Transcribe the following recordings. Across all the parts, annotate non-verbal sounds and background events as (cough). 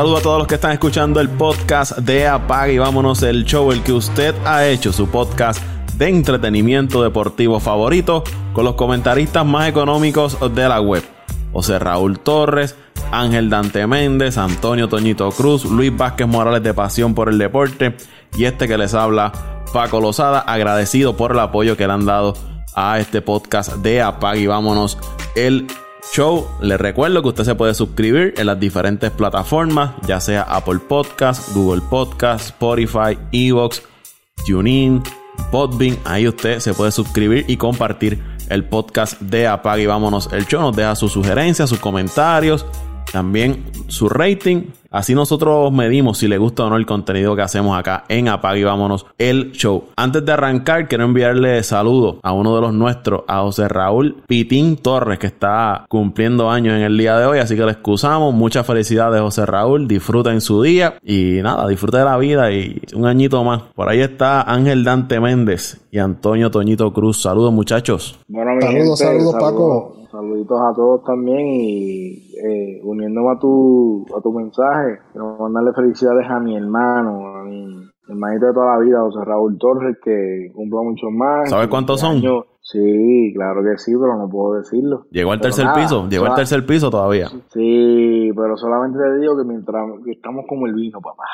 Saludo a todos los que están escuchando el podcast de Apague y vámonos el show, el que usted ha hecho, su podcast de entretenimiento deportivo favorito, con los comentaristas más económicos de la web. José Raúl Torres, Ángel Dante Méndez, Antonio Toñito Cruz, Luis Vázquez Morales de Pasión por el Deporte y este que les habla, Paco Lozada, agradecido por el apoyo que le han dado a este podcast de Apague y vámonos el show. Les recuerdo que usted se puede suscribir en las diferentes plataformas, ya sea Apple Podcast, Google Podcast, Spotify, Evox, TuneIn, Podbean. Ahí usted se puede suscribir y compartir el podcast de Apague y vámonos el show. Nos deja sus sugerencias, sus comentarios, también su rating Así nosotros medimos si le gusta o no el contenido que hacemos acá en Apague y Vámonos el show. Antes de arrancar, quiero enviarle saludos a uno de los nuestros, a José Raúl Pitín Torres, que está cumpliendo años en el día de hoy. Así que le excusamos. Muchas felicidades, José Raúl. Disfruta su día y nada, disfruta de la vida y un añito más. Por ahí está Ángel Dante Méndez y Antonio Toñito Cruz. Saludos, muchachos. saludos, saludos, Paco. Saluditos a todos también y eh, uniéndome a tu, a tu mensaje, quiero mandarle felicidades a mi hermano, a mi hermanito de toda la vida, José Raúl Torres, que cumple mucho más. ¿Sabes cuántos son? Sí, claro que sí, pero no puedo decirlo. Llegó al tercer piso, llegó al tercer piso todavía. Sí, pero solamente te digo que mientras estamos como el vino, papá.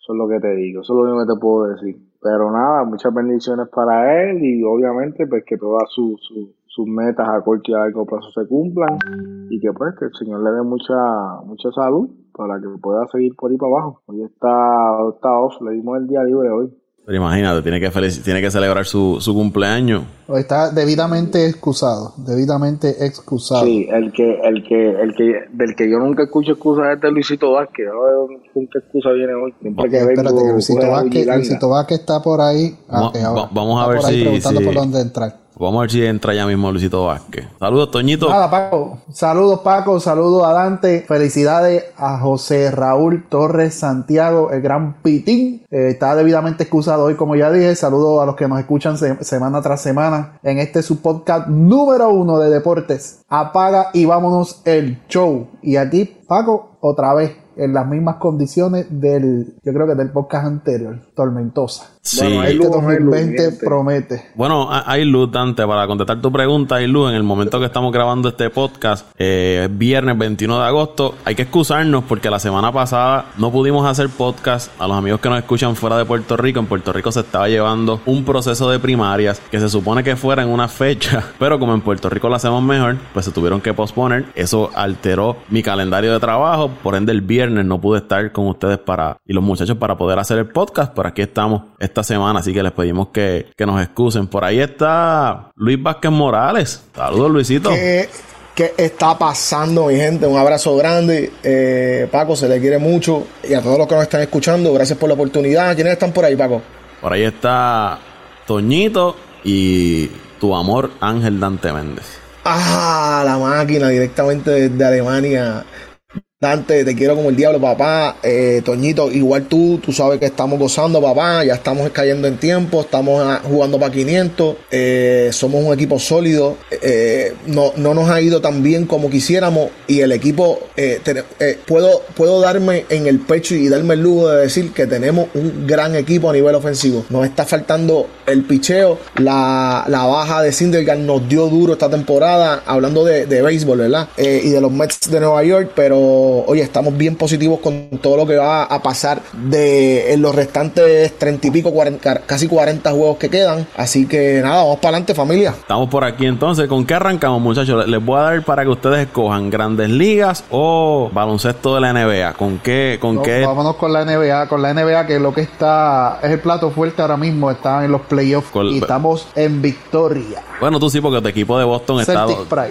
Eso es lo que te digo, eso es lo único que te puedo decir. Pero nada, muchas bendiciones para él y obviamente pues que toda su, su sus metas a corto y a largo plazo se cumplan y que pues que el Señor le dé mucha mucha salud para que pueda seguir por ahí para abajo. Hoy está, está off, le dimos el día libre hoy. Pero imagínate, tiene que, tiene que celebrar su, su cumpleaños. Está debidamente excusado, debidamente excusado. Sí, el que, el que, el que, del que yo nunca escucho excusas es de Luisito Vázquez. No sé qué excusa viene hoy. Siempre que Espérate, que Luisito Vázquez, Luisito Vázquez está por ahí. Ah, vamos, a ver si, preguntando por dónde entrar. Vamos a ver si entra ya mismo Luisito Vázquez. Saludos, Toñito. Nada, Paco. Saludos, Paco. Saludos a Dante. Felicidades a José Raúl Torres Santiago, el gran Pitín. Eh, está debidamente excusado hoy, como ya dije. Saludos a los que nos escuchan semana tras semana en este su podcast número uno de deportes. Apaga y vámonos el show. Y aquí, Paco, otra vez en las mismas condiciones del, yo creo que del podcast anterior, tormentosa. Sí. Bueno, este 2020 promete. Bueno, hay luz, Dante, para contestar tu pregunta, hay luz en el momento que estamos grabando este podcast, eh, viernes 21 de agosto. Hay que excusarnos porque la semana pasada no pudimos hacer podcast. A los amigos que nos escuchan fuera de Puerto Rico, en Puerto Rico se estaba llevando un proceso de primarias que se supone que fuera en una fecha, (laughs) pero como en Puerto Rico lo hacemos mejor, pues se tuvieron que posponer. Eso alteró mi calendario de trabajo, por ende el viernes no pude estar con ustedes para y los muchachos para poder hacer el podcast, pero aquí estamos esta semana, así que les pedimos que, nos excusen. Por ahí está Luis Vázquez Morales. Saludos, Luisito. ¿Qué, está pasando, mi gente? Un abrazo grande. Eh, Paco, se le quiere mucho. Y a todos los que nos están escuchando, gracias por la oportunidad. ¿Quiénes están por ahí, Paco? Por ahí está Toñito y tu amor Ángel Dante Méndez. Ah, la máquina directamente desde Alemania. Dante, te quiero como el diablo, papá. Eh, Toñito, igual tú, tú sabes que estamos gozando, papá. Ya estamos cayendo en tiempo, estamos ah, jugando para 500. Eh, somos un equipo sólido. Eh, no, no nos ha ido tan bien como quisiéramos. Y el equipo, puedo, puedo darme en el pecho y darme el lujo de decir que tenemos un gran equipo a nivel ofensivo. Nos está faltando el picheo. La, baja de Sindergaard nos dio duro esta temporada, hablando de, de béisbol, ¿verdad? y de los Mets de Nueva York, pero oye, estamos bien positivos con todo lo que va a pasar de en los restantes treinta y pico, casi 40 juegos que quedan. Así que nada, vamos para adelante, familia. Estamos por aquí entonces. ¿Con qué arrancamos, muchachos? Les voy a dar para que ustedes escojan grandes ligas o baloncesto de la NBA. ¿Con qué? Con qué? Vámonos con la NBA, con la NBA que lo que está es el plato fuerte ahora mismo. Está en los playoffs y estamos en victoria. Bueno, tú sí, porque tu equipo de Boston está,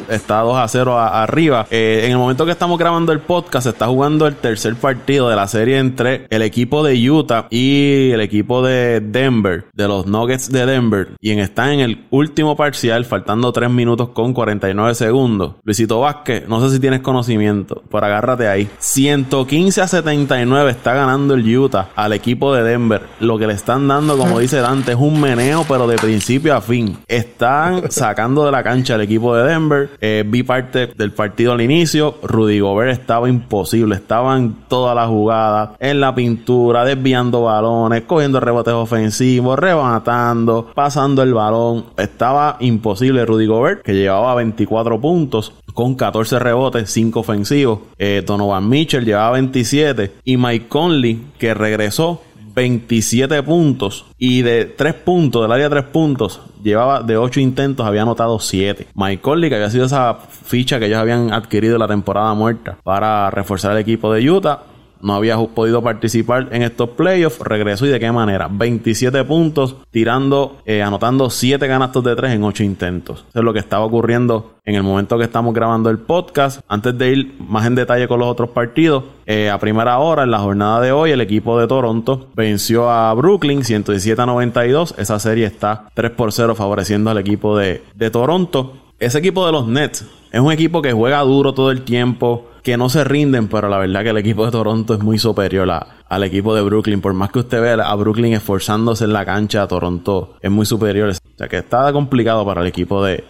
está 2 a 0 arriba. Eh, en el momento que estamos grabando el podcast, se está jugando el tercer partido de la serie entre el equipo de Utah y el equipo de Denver, de los Nuggets de Denver. Y en, está en el último parcial, faltando 3 minutos con 49 segundos. Luisito Vázquez, no sé si tienes conocimiento, pero agárrate ahí. 115 a 79 está ganando el Utah al equipo de Denver. Lo que le están dando, como dice Dante, es un meneo, pero de principio a fin. Están (laughs) sacando de la cancha al equipo de Denver. Eh, vi parte del partido al inicio. Rudy Gobert estaba imposible. Estaban todas las jugadas, en la pintura, desviando balones, cogiendo rebotes ofensivos, rematando, pasando el balón. Estaba imposible Rudy Gobert, que llevaba 24 puntos con 14 rebotes, 5 ofensivos. Eh, Donovan Mitchell llevaba 27 y Mike Conley, que regresó 27 puntos y de 3 puntos, del área de 3 puntos, llevaba de 8 intentos, había anotado 7. Mike Conley, que había sido esa ficha que ellos habían adquirido la temporada muerta para reforzar el equipo de Utah, no había podido participar en estos playoffs, regresó y de qué manera. 27 puntos, tirando, eh, anotando 7 ganastos de 3 en 8 intentos. Eso es lo que estaba ocurriendo en el momento que estamos grabando el podcast. Antes de ir más en detalle con los otros partidos, eh, a primera hora, en la jornada de hoy, el equipo de Toronto venció a Brooklyn 117 a 92. Esa serie está 3 por 0 favoreciendo al equipo de, de Toronto. Ese equipo de los Nets es un equipo que juega duro todo el tiempo que no se rinden, pero la verdad que el equipo de Toronto es muy superior al equipo de Brooklyn. Por más que usted vea a Brooklyn esforzándose en la cancha, Toronto es muy superior. O sea que está complicado para el equipo de,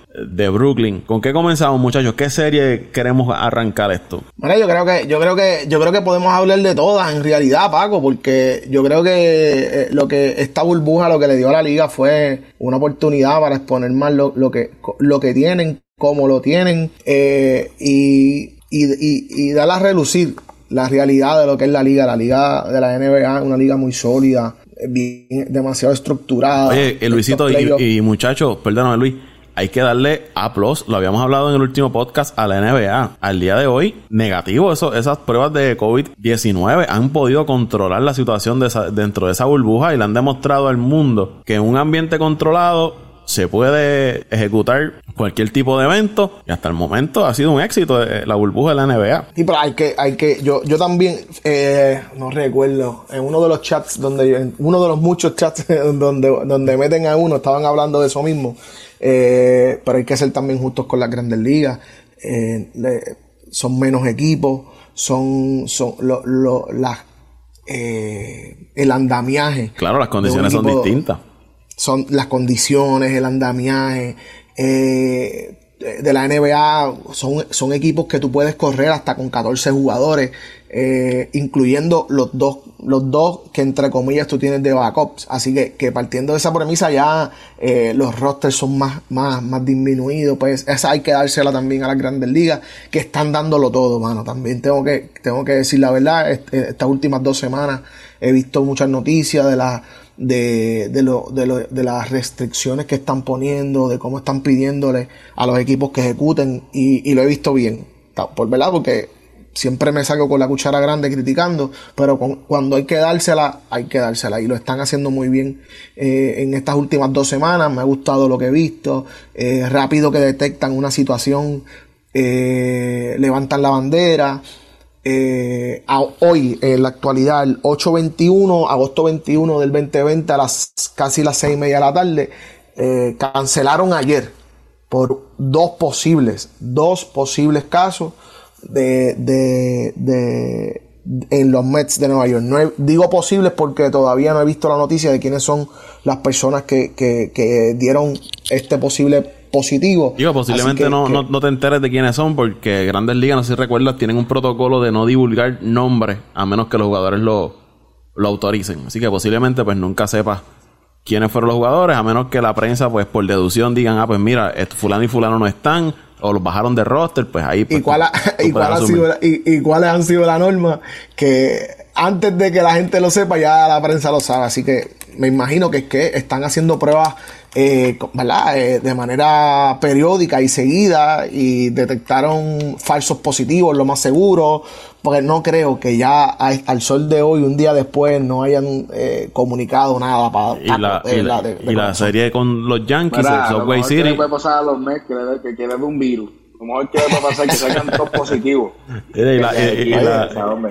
Brooklyn. ¿Con qué comenzamos, muchachos? ¿Qué serie queremos arrancar esto? Bueno, yo creo que, yo creo que, yo creo que podemos hablar de todas en realidad, Paco, porque yo creo que eh, lo que esta burbuja lo que le dio a la liga fue una oportunidad para exponer más lo, que, lo que tienen, cómo lo tienen, eh, y y, y, y dar a relucir la realidad de lo que es la liga. La liga de la NBA es una liga muy sólida, bien, demasiado estructurada. Oye, eh, Luisito y, y, muchachos, perdóname Luis, hay que darle A+, lo habíamos hablado en el último podcast, a la NBA. Al día de hoy, negativo, eso, esas pruebas de COVID-19 han podido controlar la situación de dentro de esa burbuja y le han demostrado al mundo que en un ambiente controlado se puede ejecutar cualquier tipo de evento y hasta el momento ha sido un éxito eh, la burbuja de la NBA. Sí, pero hay que, hay que, yo, yo también, eh, no recuerdo, en uno de los chats donde, en uno de los muchos chats (laughs) donde, donde meten a uno, estaban hablando de eso mismo, eh, pero hay que ser también justos con las grandes ligas, son menos equipos, son, son lo, lo, las, el andamiaje. Claro, las condiciones son distintas son las condiciones, el andamiaje. Eh, de la NBA son, son equipos que tú puedes correr hasta con 14 jugadores, eh, incluyendo los dos, los dos que entre comillas tú tienes de backups. Así que, que partiendo de esa premisa ya eh, los rosters son más, más, más disminuidos. Pues esa hay que dársela también a las grandes ligas que están dándolo todo, mano. También tengo que, tengo que decir la verdad, estas últimas dos semanas he visto muchas noticias de la de, de, lo, de, lo, de, las restricciones que están poniendo, de cómo están pidiéndole a los equipos que ejecuten y, lo he visto bien, por verdad, porque siempre me salgo con la cuchara grande criticando, pero cuando hay que dársela, hay que dársela y lo están haciendo muy bien eh, en estas últimas dos semanas, me ha gustado lo que he visto, eh, rápido que detectan una situación, eh, levantan la bandera, eh, hoy, en la actualidad, el 8-21, agosto 21 del 2020, a las casi las 6 y media de la tarde, eh, cancelaron ayer por dos posibles, dos posibles casos de, de, de en los Mets de Nueva York. No digo posibles porque todavía no he visto la noticia de quiénes son las personas que, que, que dieron este posible positivo. Digo, posiblemente no, no, te enteres de quiénes son, porque Grandes Ligas, no sé si recuerdas, tienen un protocolo de no divulgar nombres a menos que los jugadores lo, lo autoricen. Así que posiblemente pues nunca sepas quiénes fueron los jugadores, a menos que la prensa, pues por deducción, digan, ah, pues mira, fulano y fulano no están, o los bajaron de roster, pues ahí... Pues, ¿Y, cuál (laughs) y, cuál ha sido, y, cuáles han sido la norma? Que antes de que la gente lo sepa, ya la prensa lo sabe. Así que me imagino que es que están haciendo pruebas eh, ¿verdad? Eh, de manera periódica y seguida y detectaron falsos positivos, lo más seguro, porque no creo que ya al sol de hoy, un día después, no hayan eh, comunicado nada para... Y, la, y, la, serie con los Yankees, el Subway City... puede pasar a los Mets que, que quieren un virus. Como es que va a pasar que salgan (laughs) todos positivos. Y la,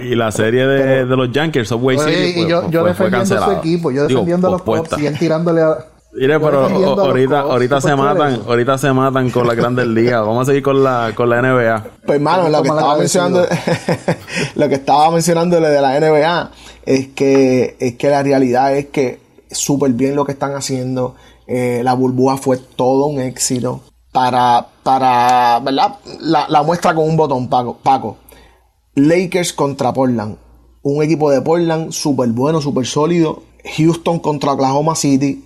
y, la, serie de, de los Yankees, Subway City, y yo, yo defendiendo a su equipo, yo defendiendo a los y él tirándole a Mire, pero ahorita, ahorita se matan, ahorita se matan con la grandes (laughs) ligas. Vamos a seguir con la, con la NBA. Pues hermano, (laughs) lo que estaba mencionando, lo que estaba mencionando de la NBA es que, es que la realidad es que súper bien lo que están haciendo. Eh, la burbuja fue todo un éxito. Para, para, ¿verdad? La, la muestra con un botón, Paco. Paco Lakers contra Portland. Un equipo de Portland súper bueno, súper sólido. Houston contra Oklahoma City.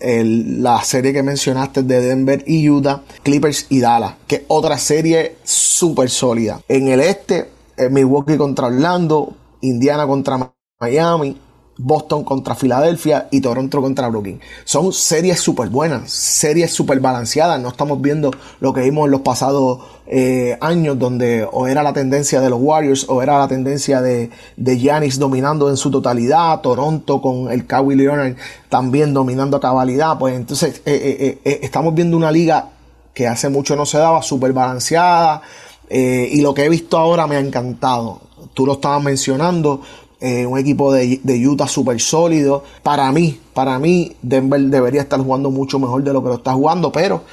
La serie que mencionaste de Denver y Utah. Clippers y Dallas. Que es otra serie súper sólida. En el este, eh, Milwaukee contra Orlando. Indiana contra Miami. Boston contra Filadelfia y Toronto contra Brooklyn. Son series súper buenas, series súper balanceadas. No estamos viendo lo que vimos en los pasados eh, años, donde o era la tendencia de los Warriors o era la tendencia de, de Giannis dominando en su totalidad. Toronto con el Kawhi Leonard también dominando a cabalidad. Pues entonces eh, eh, estamos viendo una liga que hace mucho no se daba, súper balanceada. y lo que he visto ahora me ha encantado. Tú lo estabas mencionando eh, un equipo de, Utah súper sólido. Para mí, para mí, Denver debería estar jugando mucho mejor de lo que lo está jugando, pero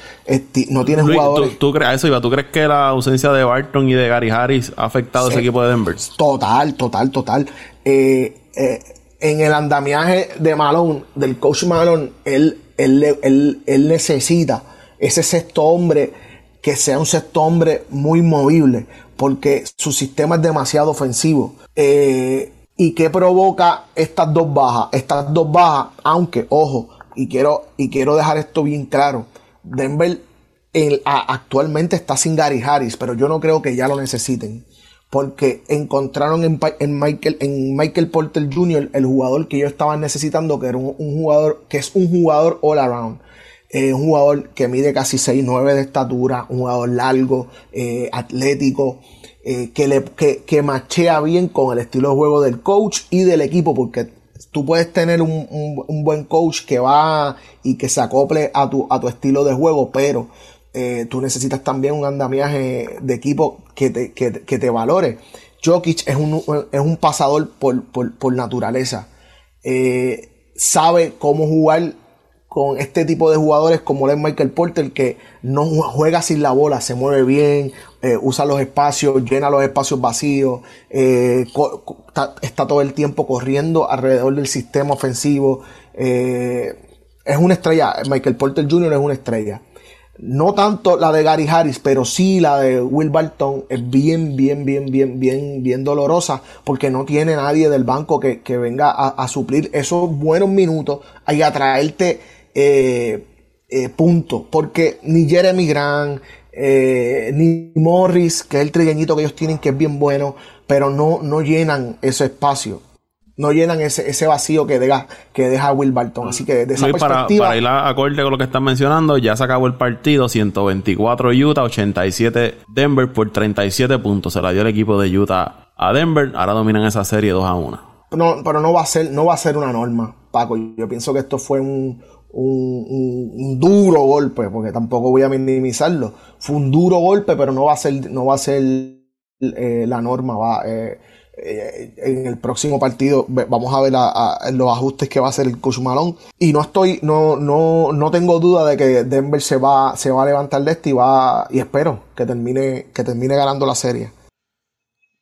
no tiene jugadores. ¿tú, crees eso, ¿Tú crees que la ausencia de Barton y de Gary Harris ha afectado a ese equipo de Denver? Total, total, total. Eh, eh, en el andamiaje de Malone, del coach Malone, él, él, él necesita ese sexto hombre que sea un sexto hombre muy movible, porque su sistema es demasiado ofensivo. Eh, ¿Y qué provoca estas dos bajas? Estas dos bajas, aunque, ojo, y quiero, y quiero dejar esto bien claro, Denver actualmente está sin Gary Harris, pero yo no creo que ya lo necesiten. Porque encontraron en, Michael, en Michael Porter Jr. el jugador que ellos estaban necesitando, que era un, jugador, que es un jugador all around. Un jugador que mide casi 6'9 de estatura, un jugador largo, eh, atlético, eh, que, le, que, machea bien con el estilo de juego del coach y del equipo, porque tú puedes tener un, buen coach que va y que se acople a tu, a tu estilo de juego, pero eh, tú necesitas también un andamiaje de equipo que te, que, te valore. Jokic es un, es un pasador por, naturaleza. Eh, sabe cómo jugar con este tipo de jugadores como el Michael Porter que no juega sin la bola, se mueve bien, eh, usa los espacios, llena los espacios vacíos, eh, está, todo el tiempo corriendo alrededor del sistema ofensivo. Eh, es una estrella, Michael Porter Jr. es una estrella. No tanto la de Gary Harris, pero sí la de Will Barton es bien, bien, bien, bien, bien, bien dolorosa porque no tiene nadie del banco que, venga a, suplir esos buenos minutos y a traerte eh, eh, punto. Porque ni Jeremy Grant, eh, ni Morris, que es el trigueñito que ellos tienen, que es bien bueno, pero no, no llenan ese espacio. No llenan ese, ese vacío que deja, que deja Will Barton. Así que de esa perspectiva. Para, ir a acorde con lo que están mencionando, ya se acabó el partido: 124 Utah, 87 Denver por 37 puntos. Se la dio el equipo de Utah a Denver. Ahora dominan esa serie 2 a 1. No, pero no va a ser, no va a ser una norma, Paco. Yo pienso que esto fue un, un, duro golpe, porque tampoco voy a minimizarlo. Fue un duro golpe, pero no va a ser, no va a ser eh, la norma. Va, eh, eh, en el próximo partido vamos a ver los ajustes que va a hacer el coach. Y no estoy, no, no, no tengo duda de que Denver se va, se va a levantar de este y va, y espero que termine, que termine ganando la serie.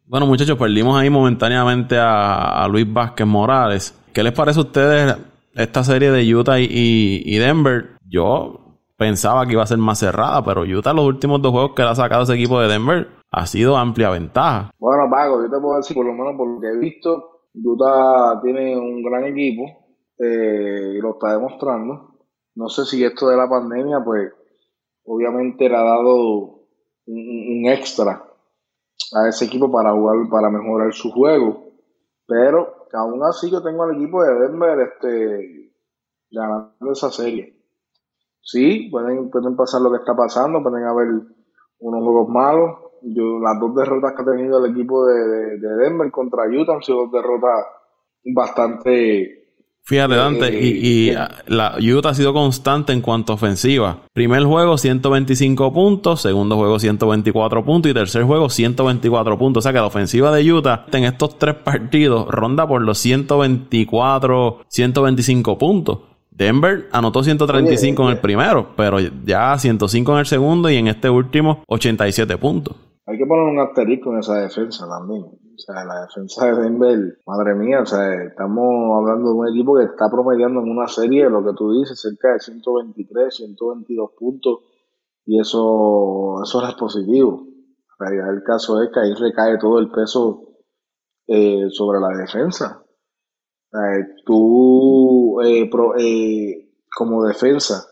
Bueno, muchachos, perdimos ahí momentáneamente a, a Luis Vázquez Morales. ¿Qué les parece a ustedes esta serie de Utah y, Denver, yo pensaba que iba a ser más cerrada, pero Utah los últimos dos juegos que le ha sacado ese equipo de Denver ha sido amplia ventaja. Bueno, Paco, yo te puedo decir, por lo menos por lo que he visto, Utah tiene un gran equipo eh, y lo está demostrando. No sé si esto de la pandemia, pues, obviamente le ha dado un extra a ese equipo para jugar, para mejorar su juego. Pero aún así yo tengo al equipo de Denver este, ganando esa serie. Sí, pueden, pueden pasar lo que está pasando, pueden haber unos juegos malos. Yo, las dos derrotas que ha tenido el equipo de, de Denver contra Utah han sido dos derrotas bastante Fíjate, Dante, y, eh, la Utah ha sido constante en cuanto a ofensiva. Primer juego, 125 puntos. Segundo juego, 124 puntos. Y tercer juego, 124 puntos. O sea que la ofensiva de Utah en estos tres partidos ronda por los 124, 125 puntos. Denver anotó 135 en el primero, pero ya 105 en el segundo y en este último 87 puntos. Hay que poner un asterisco en esa defensa también. O sea, la defensa de Denver, madre mía, o sea, estamos hablando de un equipo que está promediando en una serie, lo que tú dices, cerca de 123, 122 puntos, y eso, eso es positivo. La realidad del caso es que ahí recae todo el peso eh, sobre la defensa. tú, eh, eh, como defensa,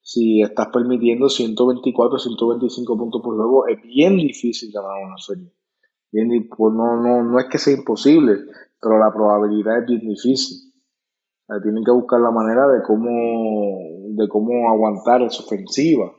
si estás permitiendo 124, 125 puntos por juego, es bien difícil ganar una serie. Bien, pues no, no, no es que sea imposible, pero la probabilidad es bien difícil. tienen que buscar la manera de cómo, de cómo aguantar esa ofensiva,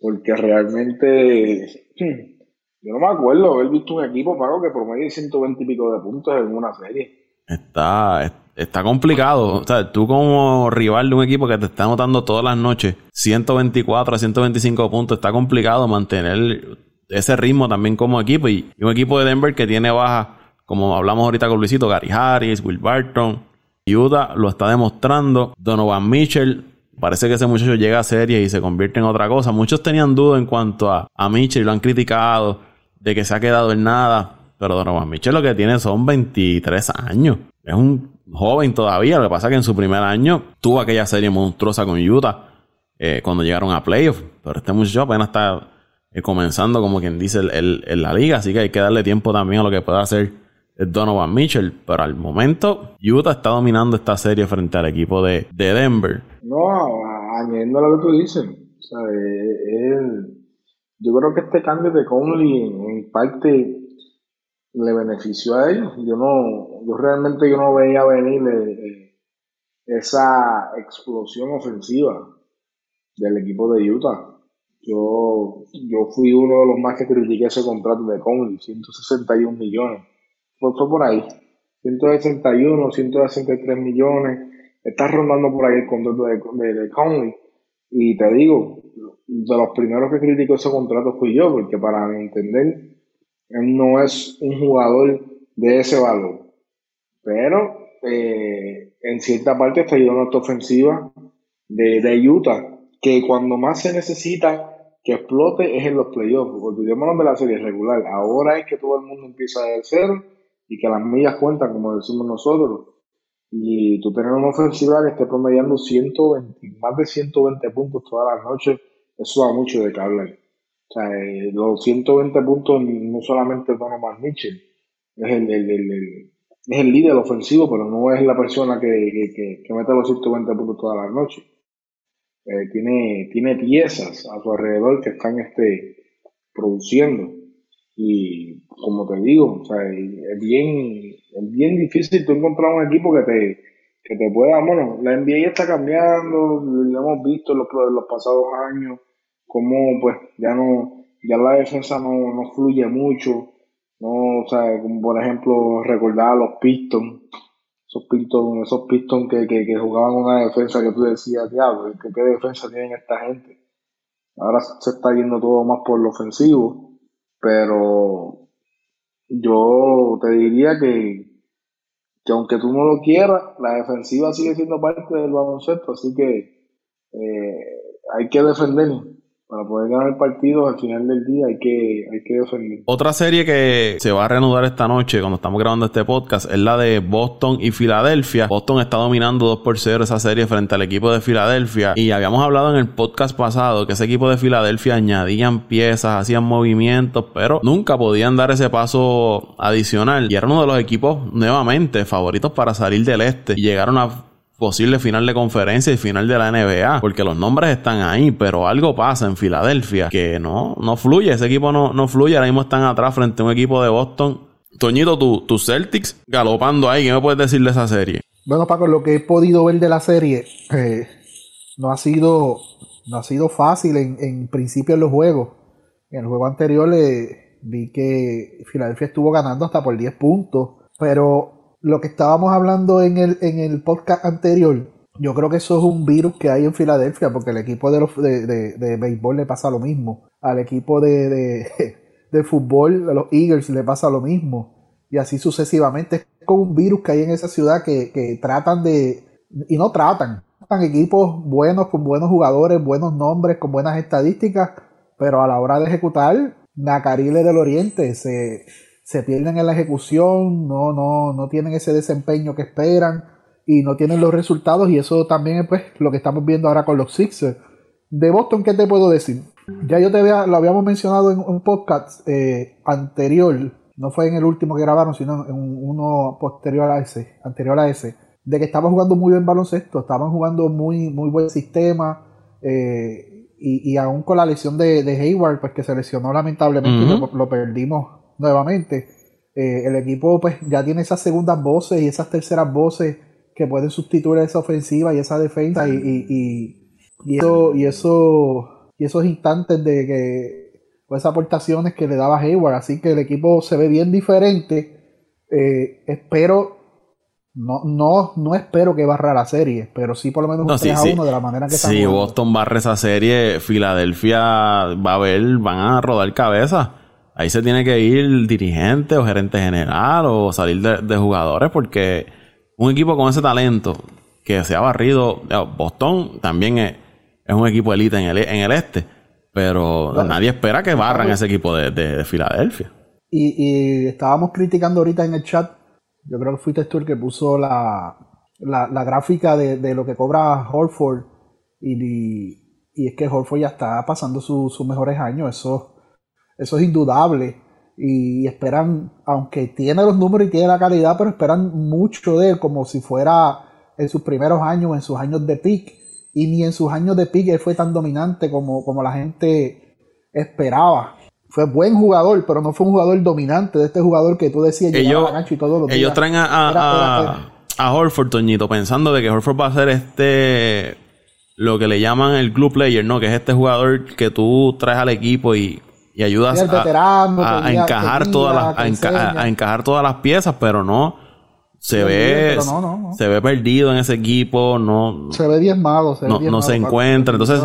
porque realmente (clears throat) yo no me acuerdo haber visto un equipo pago que promedio 120 y pico de puntos en una serie. Está, está complicado. O sea, tú como rival de un equipo que te está anotando todas las noches 124 a 125 puntos, está complicado mantener ese ritmo también como equipo. Y, un equipo de Denver que tiene baja, como hablamos ahorita con Luisito, Gary Harris, Will Barton. Utah lo está demostrando. Donovan Mitchell. Parece que ese muchacho llega a serie y se convierte en otra cosa. Muchos tenían dudas en cuanto a, a Mitchell y lo han criticado de que se ha quedado en nada. Pero Donovan Mitchell lo que tiene son 23 años. Es un joven todavía. Lo que pasa es que en su primer año tuvo aquella serie monstruosa con Utah eh, cuando llegaron a playoffs. Pero este muchacho apenas está comenzando, como quien dice, en la liga. Así que hay que darle tiempo también a lo que pueda hacer Donovan Mitchell. Pero al momento, Utah está dominando esta serie frente al equipo de, Denver. No, añadiendo lo que tú dices. yo creo que este cambio de Conley en parte le benefició a ellos. Yo no, yo realmente yo no veía venir eh, eh, esa explosión ofensiva del equipo de Utah. Yo, yo fui uno de los más que critiqué ese contrato de Conley, 161 millones. Fue, por ahí. 161, 163 millones. Está rondando por ahí el contrato de, de, Conley. Y te digo, de los primeros que criticó ese contrato fui yo, porque para mi entender, él no es un jugador de ese valor. Pero eh, en cierta parte está ayudando a esta ofensiva de, de, Utah, que cuando más se necesita que explote es en los playoffs. Olvidémonos de la serie regular. Ahora es que todo el mundo empieza a cero y que las millas cuentan, como decimos nosotros. Y tú tener una ofensiva que esté promediando 120, más de 120 puntos todas las noches, eso da mucho de que hablar. O sea, eh, los 120 puntos no solamente Donovan Mitchell, es el, el, el, es el líder ofensivo, pero no es la persona que, que, que, mete los 120 puntos todas las noches. Eh, tiene, tiene piezas a su alrededor que están este, produciendo. Y como te digo, o sea, es bien, es bien difícil tú encontrar un equipo que te, que te pueda, bueno, la NBA está cambiando, lo hemos visto en los, los pasados años, como pues ya no, ya la defensa no, no fluye mucho, no, o sea, como por ejemplo recordar a los Pistons, esos Pistons, esos Pistons que, que, que jugaban una defensa que tú decías, diablo, ¿qué, ¿qué defensa tienen esta gente? Ahora se está yendo todo más por lo ofensivo, pero yo te diría que, que aunque tú no lo quieras, la defensiva sigue siendo parte del baloncesto, así que eh, hay que defender para poder ganar el partido al final del día hay que, hay que defender. Otra serie que se va a reanudar esta noche cuando estamos grabando este podcast es la de Boston y Filadelfia. Boston está dominando 2 por 0 esa serie frente al equipo de Filadelfia y habíamos hablado en el podcast pasado que ese equipo de Filadelfia añadían piezas, hacían movimientos, pero nunca podían dar ese paso adicional y era uno de los equipos nuevamente favoritos para salir del este y llegaron a posible final de conferencia y final de la NBA, porque los nombres están ahí, pero algo pasa en Filadelfia que no, no fluye, ese equipo no, no fluye, ahora mismo están atrás frente a un equipo de Boston. Toñito, tus Celtics galopando ahí, ¿qué me puedes decir de esa serie? Bueno, Paco, lo que he podido ver de la serie eh, no ha sido no ha sido fácil en, en principio en los juegos. En el juego anterior eh, vi que Filadelfia estuvo ganando hasta por 10 puntos, pero lo que estábamos hablando en el, en el podcast anterior, yo creo que eso es un virus que hay en Filadelfia, porque el equipo de, de, de, béisbol le pasa lo mismo. Al equipo de, (laughs) de, fútbol, a los Eagles, le pasa lo mismo. Y así sucesivamente. Es como un virus que hay en esa ciudad que, que tratan de... Y no tratan. Tratan equipos buenos, con buenos jugadores, buenos nombres, con buenas estadísticas. Pero a la hora de ejecutar, Nacarile del Oriente se se pierden en la ejecución, no, no, no tienen ese desempeño que esperan y no tienen los resultados y eso también es pues lo que estamos viendo ahora con los Sixers. De Boston, ¿qué te puedo decir? Ya yo te había, lo habíamos mencionado en un podcast eh, anterior, no fue en el último que grabaron, sino en uno posterior a ese, anterior a ese, de que estaban jugando muy buen baloncesto, estaban jugando muy, muy buen sistema, eh, y, aún con la lesión de, Hayward, pues que se lesionó lamentablemente y lo, perdimos nuevamente. Eh, el equipo pues ya tiene esas segundas voces y esas terceras voces que pueden sustituir esa ofensiva y esa defensa y, y, y, eso, y eso y esos instantes de que pues esas aportaciones que le daba Hayward así que el equipo se ve bien diferente eh, espero no, no, no espero que barra la serie, pero sí por lo menos un 3 a 1 de la manera que está Si Boston barre esa serie, Filadelfia va a ver, van a rodar cabeza. Ahí se tiene que ir dirigente o gerente general o salir de, jugadores porque un equipo con ese talento que se ha barrido, Boston también es, un equipo elite en el, en el este, pero nadie espera que barran ese equipo de, Filadelfia. Y, y estábamos criticando ahorita en el chat yo creo que fuiste tú el que puso la, la, gráfica de, lo que cobra Horford y, y, es que Horford ya está pasando sus mejores años, eso, eso es indudable. Y esperan, aunque tiene los números y tiene la calidad, pero esperan mucho de él como si fuera en sus primeros años, en sus años de pick. Y ni en sus años de pick él fue tan dominante como, como la gente esperaba fue buen jugador, pero no fue un jugador dominante de este jugador que tú decías ellos, y todo lo Ellos traen a, a, Horford, Toñito, pensando de que Horford va a ser este lo que le llaman el glue player, ¿no? Que es este jugador que tú traes al equipo y, y ayudas a, encajar todas las, a, encajar todas las piezas, pero no se ve se ve perdido en ese equipo, no se ve diezmado, se no, no se encuentra, entonces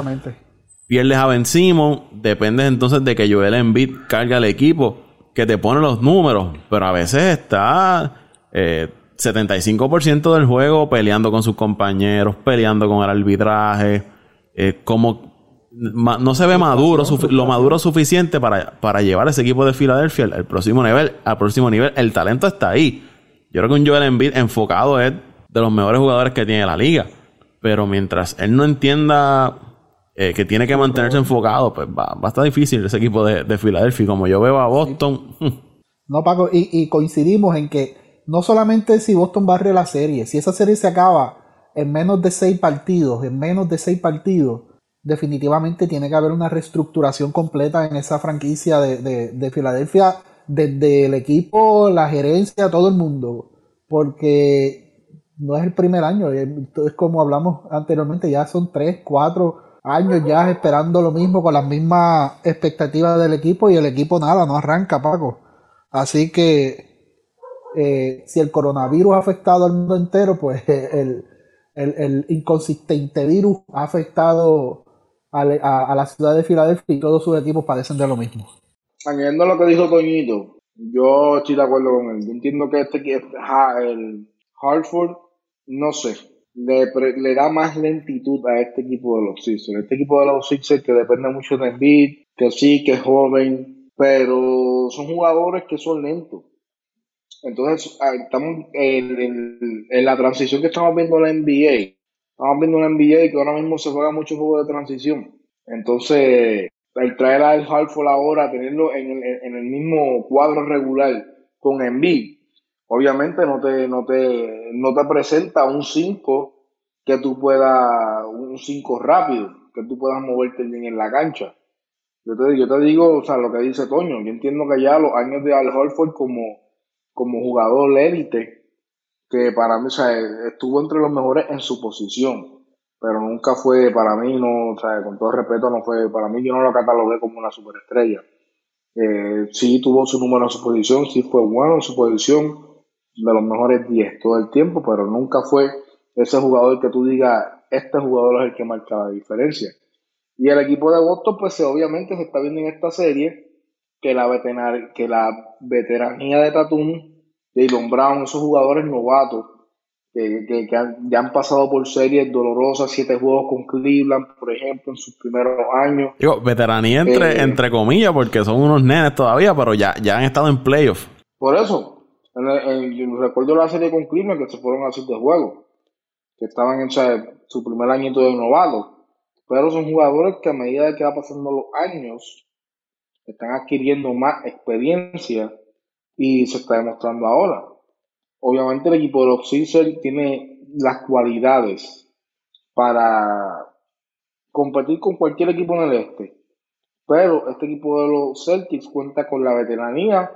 pierdes a Ben Simon, dependes entonces de que Joel Embiid carga el equipo, que te pone los números, pero a veces está eh, 75% del juego peleando con sus compañeros, peleando con el arbitraje, eh, como no se ve maduro, lo maduro suficiente para, para llevar ese equipo de Filadelfia al, próximo nivel, al próximo nivel. El talento está ahí. Yo creo que un Joel Embiid enfocado es de los mejores jugadores que tiene la liga. Pero mientras él no entienda eh, que tiene que mantenerse enfocado, pues va, va a estar difícil ese equipo de, de Filadelfia. Como yo veo a Boston. No, Paco, y, coincidimos en que no solamente si Boston barre la serie, si esa serie se acaba en menos de seis partidos, en menos de seis partidos, definitivamente tiene que haber una reestructuración completa en esa franquicia de, de, de Filadelfia, desde el equipo, la gerencia, todo el mundo. Porque no es el primer año, es como hablamos anteriormente, ya son tres, cuatro años ya esperando lo mismo con las mismas expectativas del equipo y el equipo nada, no arranca, Paco. Así que eh, si el coronavirus ha afectado al mundo entero, pues (laughs) el, inconsistente virus ha afectado a, la ciudad de Filadelfia y todos sus equipos padecen de lo mismo. Añadiendo lo que dijo Toñito, yo estoy de acuerdo con él. Yo entiendo que este, el Hartford, no sé, le, da más lentitud a este equipo de los Sixers. Este equipo de los Sixers que depende mucho de Embiid, que sí, que es joven, pero son jugadores que son lentos. Entonces, ah, estamos en, la transición que estamos viendo en la NBA. Estamos viendo una NBA que ahora mismo se juega mucho juego de transición. Entonces, el traer al Halford ahora, tenerlo en el, en el mismo cuadro regular con Embiid, obviamente no te, no te, no te presenta un 5 que tú puedas, un 5 rápido, que tú puedas moverte bien en la cancha. Yo te, yo te digo, o sea, lo que dice Toño, yo entiendo que ya los años de Al Horford como, como jugador élite, que para mí, o sea, estuvo entre los mejores en su posición, pero nunca fue, para mí, no, o sea, con todo respeto, no fue, para mí yo no lo catalogué como una superestrella. Eh, sí tuvo su número en su posición, sí fue bueno en su posición, de los mejores 10 todo el tiempo, pero nunca fue ese jugador que tú digas, este jugador es el que marca la diferencia. Y el equipo de Boston, pues obviamente se está viendo en esta serie que la, que la veteranía de Tatum, Jalen Brown, esos jugadores novatos, que, que, ya han pasado por series dolorosas, siete juegos con Cleveland, por ejemplo, en sus primeros años. Digo, veteranía entre, eh, entre comillas, porque son unos nenes todavía, pero ya, ya han estado en playoffs. Por eso, en, recuerdo la serie con Cleveland que se fueron a hacer de juego, que estaban en su primer añito de novato. pero son jugadores que a medida que va pasando los años están adquiriendo más experiencia y se está demostrando ahora. Obviamente el equipo de los Sixers tiene las cualidades para competir con cualquier equipo en el este. Pero este equipo de los Celtics cuenta con la veteranía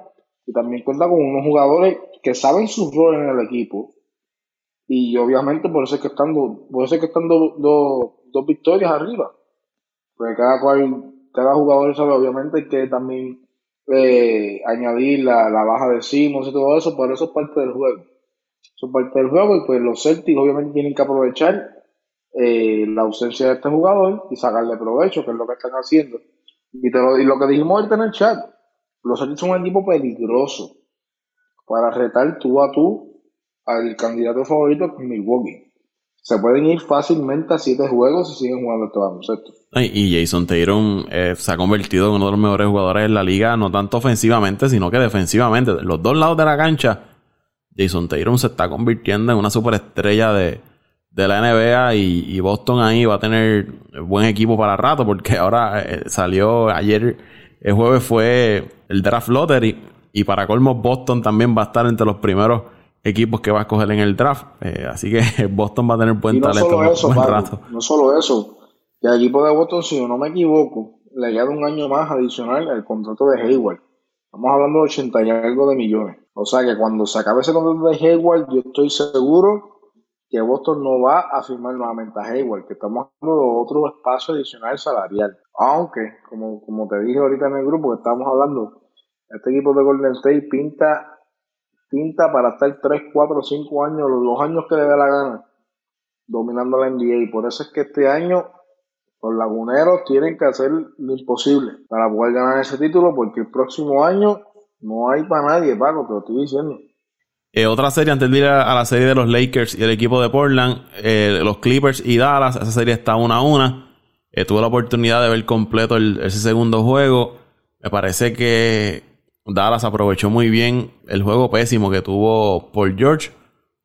y también cuenta con unos jugadores que saben su rol en el equipo. Y obviamente por eso es que están, por eso es que están dos victorias arriba. Porque cada cual, cada jugador sabe obviamente que también eh, añadir la, baja de Simons y todo eso, pero eso es parte del juego. Eso es parte del juego y pues los Celtics obviamente tienen que aprovechar eh, la ausencia de este jugador y sacarle provecho, que es lo que están haciendo. Y, lo, y lo que dijimos ahorita en el chat, los Celtics son un equipo peligroso para retar tú a tú al candidato favorito con Milwaukee. Se pueden ir fácilmente a siete juegos y siguen jugando este baloncesto. Y Jason Tatum eh, se ha convertido en uno de los mejores jugadores en la liga, no tanto ofensivamente, sino que defensivamente. Los dos lados de la cancha, Jason Tatum se está convirtiendo en una superestrella de, de la NBA y, Boston ahí va a tener buen equipo para rato porque ahora eh, salió ayer, el jueves fue el draft lottery y para colmo Boston también va a estar entre los primeros equipos que va a escoger en el draft. Eh, así que (laughs) Boston va a tener buen talento buen rato. No solo eso, que el equipo de Boston, si no me equivoco, le queda un año más adicional al contrato de Hayward. Estamos hablando de 80 y algo de millones. O sea que cuando se acabe ese contrato de Hayward, yo estoy seguro que Boston no va a firmar nuevamente a Hayward, que estamos hablando de otro espacio adicional salarial. Aunque, como, como te dije ahorita en el grupo que estamos hablando, este equipo de Golden State pinta, pinta para estar 3, 4, 5 años, los, años que le dé la gana, dominando la NBA. Y por eso es que este año los laguneros tienen que hacer lo imposible para poder ganar ese título, porque el próximo año no hay para nadie, Paco, te lo estoy diciendo. Eh, otra serie, antes de ir a, la serie de los Lakers y el equipo de Portland, eh, los Clippers y Dallas, esa serie está una a una. Eh, tuve la oportunidad de ver completo ese segundo juego. Me parece que Dallas aprovechó muy bien el juego pésimo que tuvo Paul George.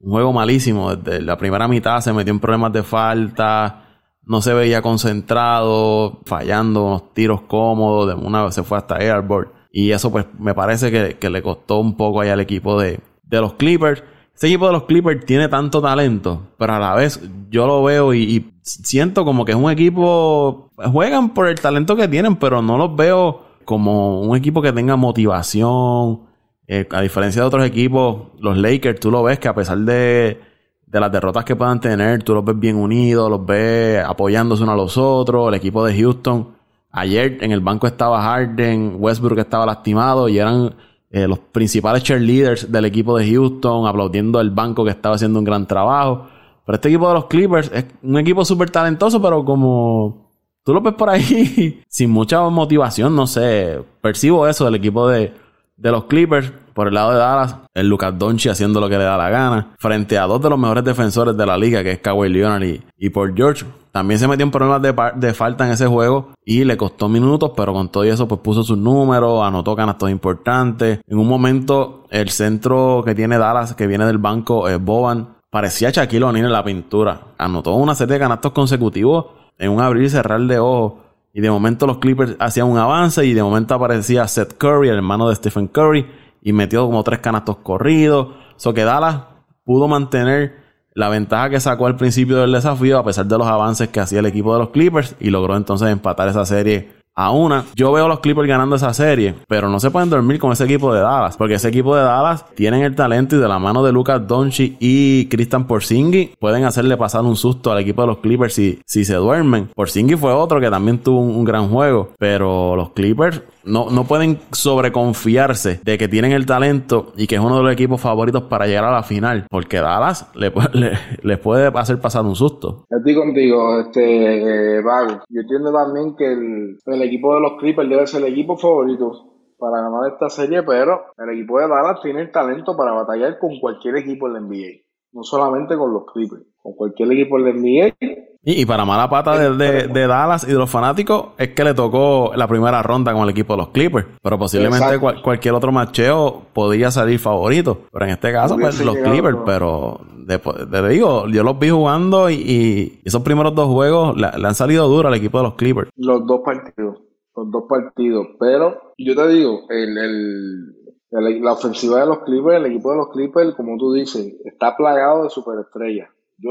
Un juego malísimo. Desde la primera mitad se metió en problemas de falta. No se veía concentrado, fallando unos tiros cómodos. De una vez se fue hasta Airboard. Y eso pues me parece que, le costó un poco ahí al equipo de, de los Clippers. Este equipo de los Clippers tiene tanto talento, pero a la vez yo lo veo y, siento como que es un equipo. Juegan por el talento que tienen, pero no los veo como un equipo que tenga motivación. Eh, a diferencia de otros equipos, los Lakers, tú lo ves que a pesar de, de las derrotas que puedan tener, tú los ves bien unidos, los ves apoyándose unos a los otros. El equipo de Houston, ayer en el banco estaba Harden, Westbrook estaba lastimado y eran eh, los principales cheerleaders del equipo de Houston aplaudiendo al banco que estaba haciendo un gran trabajo. Pero este equipo de los Clippers es un equipo súper talentoso, pero como tú lo ves por ahí, (laughs) sin mucha motivación, no sé, percibo eso del equipo de, de los Clippers. Por el lado de Dallas, el Lucas Donchi haciendo lo que le da la gana. Frente a dos de los mejores defensores de la liga, que es Kawhi Leonard y, y Paul George. También se metió en problemas de, de, falta en ese juego y le costó minutos, pero con todo eso pues puso sus números, anotó canastos importantes. En un momento el centro que tiene Dallas, que viene del banco, es Boban, parecía Shaquille O'Neal en la pintura. Anotó una serie de canastos consecutivos en un abrir y cerrar de ojos. Y de momento los Clippers hacían un avance y de momento aparecía Seth Curry, el hermano de Stephen Curry, y metió como tres canastos corridos. So que Dallas pudo mantener la ventaja que sacó al principio del desafío a pesar de los avances que hacía el equipo de los Clippers y logró entonces empatar esa serie a una. Yo veo a los Clippers ganando esa serie, pero no se pueden dormir con ese equipo de Dallas, porque ese equipo de Dallas tienen el talento y de la mano de Lucas Doncic y Christian Porzingis pueden hacerle pasar un susto al equipo de los Clippers si, si se duermen. Porzingis fue otro que también tuvo un gran juego, pero los Clippers no, no pueden sobreconfiarse de que tienen el talento y que es uno de los equipos favoritos para llegar a la final, porque Dallas le, (laughs) les puede hacer pasar un susto. Estoy contigo, este eh, Vago. Yo entiendo también que el, el equipo de los Clippers debe ser el equipo favorito para ganar esta serie, pero el equipo de Dallas tiene el talento para batallar con cualquier equipo en la NBA, no solamente con los Clippers, con cualquier equipo en la NBA Y, para mala pata de, Dallas y de los fanáticos es que le tocó la primera ronda con el equipo de los Clippers. Pero posiblemente cualquier otro macheo podía salir favorito. Pero en este caso, pues, los Clippers. Pero te digo, yo los vi jugando y, esos primeros dos juegos le, han salido duro al equipo de los Clippers. Los dos partidos. Los dos partidos. Pero yo te digo, el, la ofensiva de los Clippers, el equipo de los Clippers, como tú dices, está plagado de superestrellas. Yo,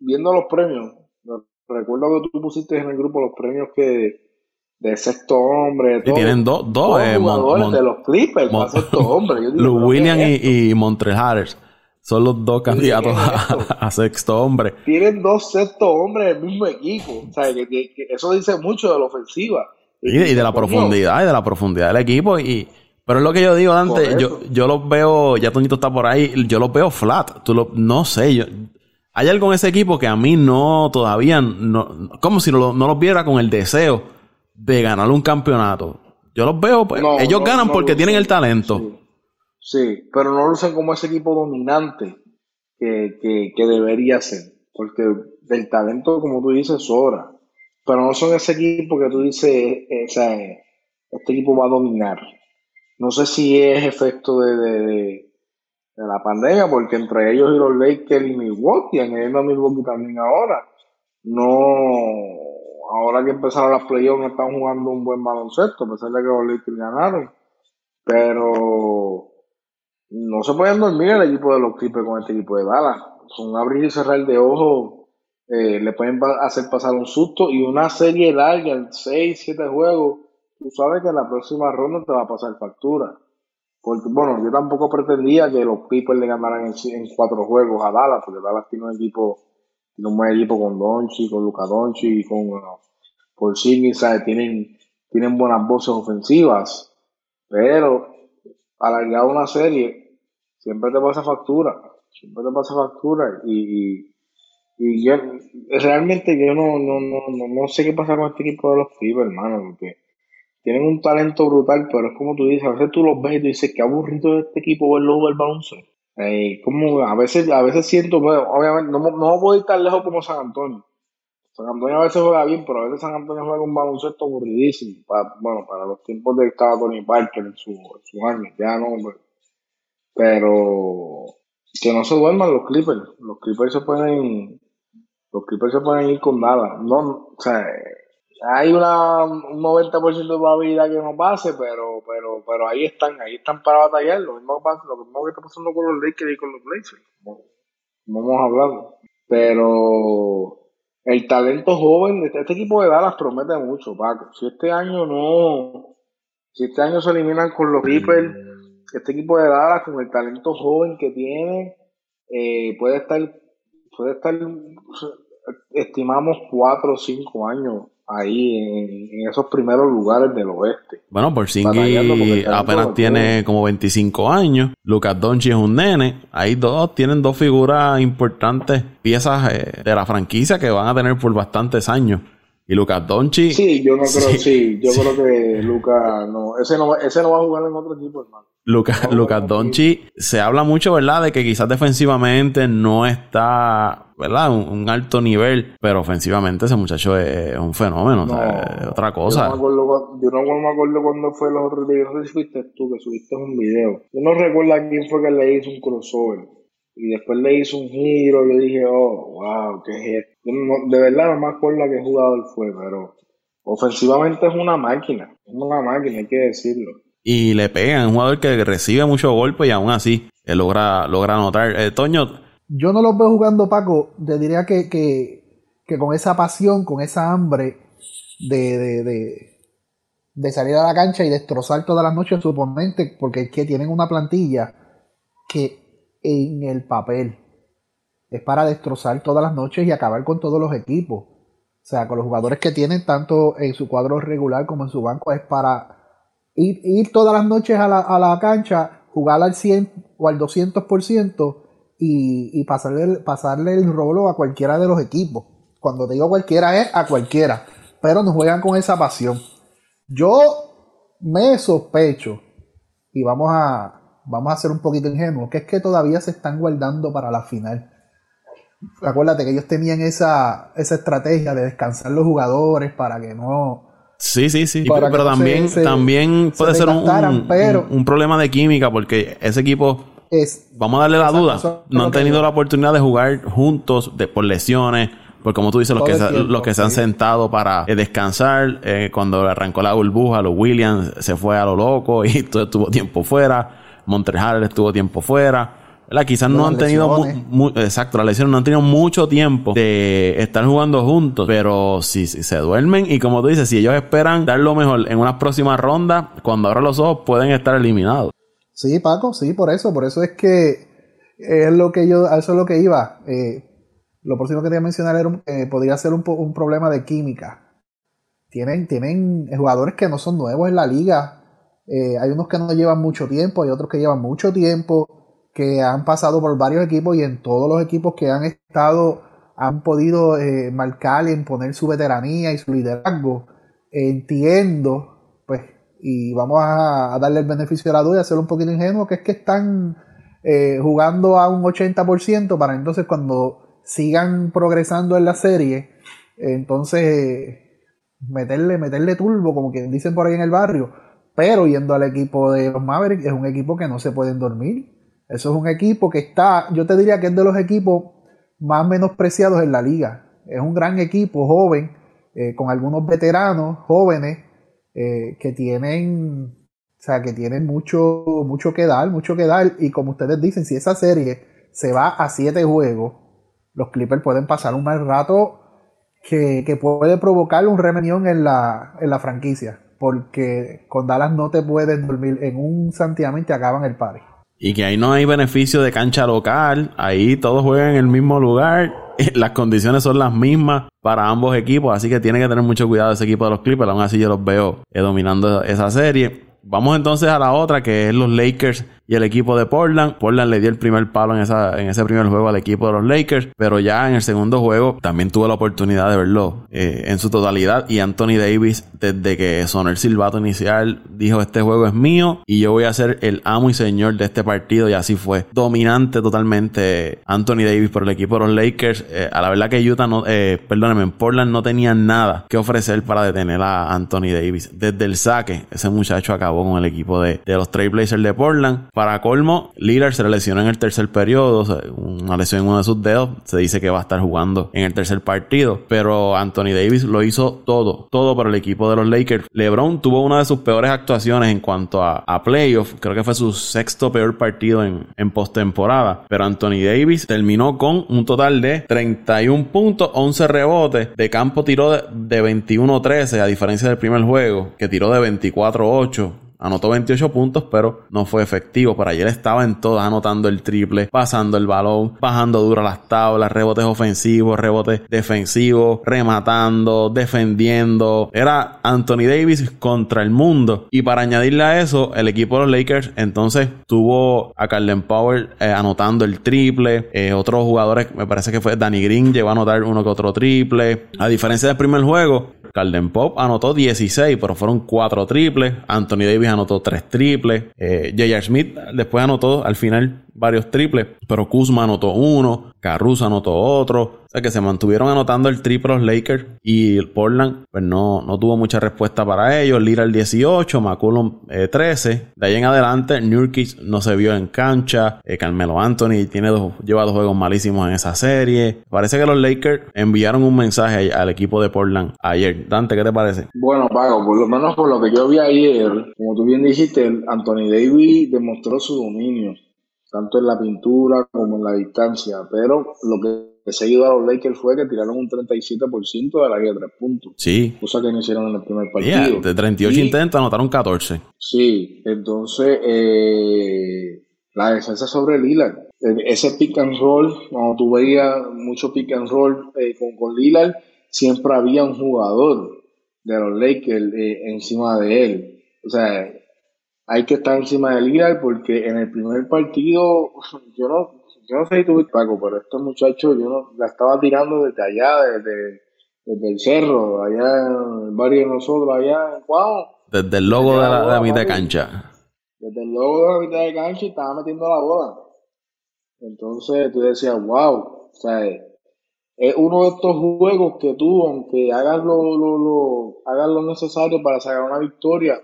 viendo los premios, recuerdo que tú pusiste en el grupo los premios que de sexto hombre. y tienen dos, dos eh, de los Clippers para sexto hombre. Luke (laughs) Williams y, y Harris son los dos candidatos a, sexto hombre. Tienen dos sexto hombres del mismo equipo. O sea, que, eso dice mucho de la ofensiva. Y, de la profundidad, y de la profundidad del equipo. y Pero es lo que yo digo, Dante, yo, yo los veo, ya Toñito está por ahí, yo los veo flat. Tú lo, no sé, yo, hay algo en ese equipo que a mí no, todavía, no, como si no, no los viera con el deseo de ganar un campeonato. Yo los veo, pues, ellos ganan porque tienen el talento. Sí. pero no lo usan como ese equipo dominante que, que, debería ser. Porque del talento, como tú dices, sobra. Pero no son ese equipo que tú dices, eh, o sea, este equipo va a dominar. No sé si es efecto de de la pandemia, porque entre ellos y los Lakers y Milwaukee, añadiendo a Milwaukee también ahora, no, ahora que empezaron las playoffs están jugando un buen baloncesto, a pesar de que los Lakers ganaron, pero no se pueden dormir el equipo de los Clippers con este equipo de Dallas, con abrir y cerrar de ojos eh, le pueden hacer pasar un susto y una serie larga en 6, 7 juegos, tú sabes que en la próxima ronda te va a pasar factura. Porque, bueno, yo tampoco pretendía que los Clippers le ganaran en, cuatro juegos a Dallas, porque Dallas tiene un equipo, tiene un buen equipo con Donchi, con Luca Donchi y con bueno, ¿sabes? Tienen, tienen buenas voces ofensivas, pero alargar una serie siempre te pasa factura, siempre te pasa factura y, y, y yo realmente yo no, no, no, no, sé qué pasa con este equipo de los Clippers, hermano, porque tienen un talento brutal, pero es como tú dices, a veces tú los ves y tú dices, qué aburrido de este equipo verlo jugar baloncesto. Eh, como a veces, a veces siento, obviamente, no, no puedo ir tan lejos como San Antonio. San Antonio a veces juega bien, pero a veces San Antonio juega un baloncesto aburridísimo. bueno, para los tiempos de que estaba Tony Parker en su, su año, ya no, pues. pero que no se duerman los Clippers. Los Clippers se pueden, los Clippers se pueden ir con nada. No, o sea, hay una, un 90% de probabilidad que no pase, pero, pero, pero ahí están, ahí están para batallar. Lo mismo, lo mismo que está pasando con los Lakers y con los Blazers, como, hemos hablado. Pero el talento joven, este, este equipo de Dallas promete mucho, Paco. Si este año no, si este año se eliminan con los Clippers, este equipo de Dallas con el talento joven que tiene, eh, puede estar, puede estar, estimamos cuatro o cinco años ahí en, esos primeros lugares del oeste. Bueno, por Porzingis apenas tiene como 25 años. Lucas Donchi es un nene. Ahí dos tienen dos figuras importantes, piezas eh, de la franquicia que van a tener por bastantes años. Y Lucas Donchi. Sí, yo no creo, (laughs) sí, yo creo que Lucas no, ese no, ese no va a jugar en otro equipo, hermano. Lucas, Lucas Donchi se habla mucho, ¿verdad? De que quizás defensivamente no está, ¿verdad? Un, alto nivel, pero ofensivamente ese muchacho es, un fenómeno, otra cosa. Yo no, me acuerdo, yo no me acuerdo cuándo fue los otros días, no sé si fuiste tú que subiste un video. Yo no recuerdo a quién fue que le hizo un crossover y después le hizo un giro. Yo dije, oh, wow, qué es esto. de verdad no me acuerdo a qué jugador fue, pero ofensivamente es una máquina. Es una máquina, hay que decirlo. Y le pegan, un jugador que recibe mucho golpe y aún así él logra, logra anotar. Eh, Toño. Yo no lo veo jugando, Paco. Te diría que, que, con esa pasión, con esa hambre de, de, de, de salir a la cancha y destrozar todas las noches a su oponente, porque es que tienen una plantilla que en el papel. Es para destrozar todas las noches y acabar con todos los equipos. O sea, con los jugadores que tienen tanto en su cuadro regular como en su banco, es para ir, todas las noches a la, a la, cancha, jugar al 100 o al 200% y, y pasarle, pasarle el rolo a cualquiera de los equipos. Cuando te digo cualquiera es a cualquiera, pero nos juegan con esa pasión. Yo me sospecho, y vamos a, vamos a ser un poquito ingenuos, que es que todavía se están guardando para la final. acuérdate que ellos tenían esa, esa estrategia de descansar los jugadores para que no... Sí, sí, sí. Pero, también, también puede ser un, un, problema de química porque ese equipo, es, vamos a darle la duda, no han tenido la oportunidad de jugar juntos de, por lesiones. Porque como tú dices, los que, se, los que se han sentado para eh, descansar, eh, cuando arrancó la burbuja, los Williams se fue a lo loco y (laughs) todo estuvo tiempo fuera. Montreal estuvo tiempo fuera. Quizás no han tenido exacto, las lesiones no han tenido mucho tiempo de estar jugando juntos, pero si, se duermen y como tú dices, si ellos esperan dar lo mejor en unas próximas rondas, cuando abran los ojos pueden estar eliminados. Sí, Paco, sí, por eso, por eso es que es lo que yo, a eso es lo que iba. Eh, lo próximo que te iba a mencionar era eh, podría ser un, un, problema de química. Tienen, tienen jugadores que no son nuevos en la liga. Eh, hay unos que no llevan mucho tiempo, hay otros que llevan mucho tiempo que han pasado por varios equipos y en todos los equipos que han estado han podido eh, marcar y imponer su veteranía y su liderazgo. Entiendo, pues, y vamos a, darle el beneficio de la duda y hacerlo un poquito ingenuo, que es que están eh, jugando a un 80% para entonces cuando sigan progresando en la serie, entonces meterle, meterle turbo, como quien dicen por ahí en el barrio. Pero yendo al equipo de los Mavericks, es un equipo que no se pueden dormir eso es un equipo que está, yo te diría que es de los equipos más menospreciados en la liga. Es un gran equipo joven, eh, con algunos veteranos jóvenes eh, que tienen, o sea, que tienen mucho, mucho que dar, mucho que dar. Y como ustedes dicen, si esa serie se va a siete juegos, los Clippers pueden pasar un mal rato que, puede provocar un remenión en la, en la franquicia. Porque con Dallas no te puedes dormir en un santiamén te acaban el party. Y que ahí no hay beneficio de cancha local, ahí todos juegan en el mismo lugar, (laughs) las condiciones son las mismas para ambos equipos, así que tiene que tener mucho cuidado ese equipo de los Clippers, aún así yo los veo eh, dominando esa serie. Vamos entonces a la otra, que es los Lakers y el equipo de Portland. Portland le dio el primer palo en, esa, en ese primer juego al equipo de los Lakers, pero ya en el segundo juego también tuvo la oportunidad de verlo eh, en su totalidad. Y Anthony Davis, desde que sonó el silbato inicial, dijo: Este juego es mío y yo voy a ser el amo y señor de este partido. Y así fue. Dominante totalmente Anthony Davis por el equipo de los Lakers. Eh, a la verdad que Utah no, eh, perdóneme, en Portland no tenía nada que ofrecer para detener a Anthony Davis. Desde el saque, ese muchacho acabó con el equipo de, los Trailblazers de Portland. Colmo, Lillard se lesionó en el tercer periodo, una lesión en uno de sus dedos. Se dice que va a estar jugando en el tercer partido, pero Anthony Davis lo hizo todo, todo para el equipo de los Lakers. LeBron tuvo una de sus peores actuaciones en cuanto a, a playoff, creo que fue su sexto peor partido en, en postemporada, pero Anthony Davis terminó con un total de 31 puntos, 11 rebotes, de campo tiró de, de 21-13, a diferencia del primer juego, que tiró de 24-8 Anotó 28 puntos, pero no fue efectivo. Para ayer estaba en todas, anotando el triple, pasando el balón, bajando duro las tablas, rebotes ofensivos, rebotes defensivos, rematando, defendiendo. Era Anthony Davis contra el mundo. Y para añadirle a eso, el equipo de los Lakers entonces tuvo a Carlen Power eh, anotando el triple. Eh, otros jugadores, me parece que fue Danny Green, llegó a anotar uno que otro triple. A diferencia del primer juego, Carden Pop anotó 16, pero fueron 4 triples. Anthony Davis anotó 3 triples. Eh, J.R. Smith después anotó al final varios triples, pero Kuzma anotó uno, Caruso anotó otro. O sea que se mantuvieron anotando el triple los Lakers y Portland pues no, no tuvo mucha respuesta para ellos. Lira el 18, McCollum 13. Eh, de ahí en adelante, Nurkic no se vio en cancha. Eh, Carmelo Anthony tiene dos, lleva dos juegos malísimos en esa serie. Parece que los Lakers enviaron un mensaje al equipo de Portland ayer. Dante, ¿qué te parece? Bueno, Pago, por lo menos por lo que yo vi ayer, como tú bien dijiste, Anthony Davis demostró su dominio tanto en la pintura como en la distancia, pero lo que se ayudó a los Lakers fue que tiraron un 37% de la guía de tres puntos. Sí. Cosa que no hicieron en el primer partido. de 38 intentos anotaron 14. Sí, entonces eh, la defensa sobre Lillard. E, ese pick and roll, cuando tú veías mucho pick and roll eh, con, con Lillard, siempre había un jugador de los Lakers eh, encima de él. O sea, hay que estar encima del Lillard porque en el primer partido, (laughs) yo no, yo no sé si tuviste Paco, pero estos muchachos yo no, la estaba tirando desde allá, desde, desde el cerro, allá en el barrio de nosotros, allá en Cuau. Desde el logo de la, mitad de cancha. Desde el logo de la mitad de cancha y estaba metiendo la bola. Entonces tú decías, wow, o sea, es uno de estos juegos que tú, aunque hagas lo, lo, lo, hagas lo necesario para sacar una victoria,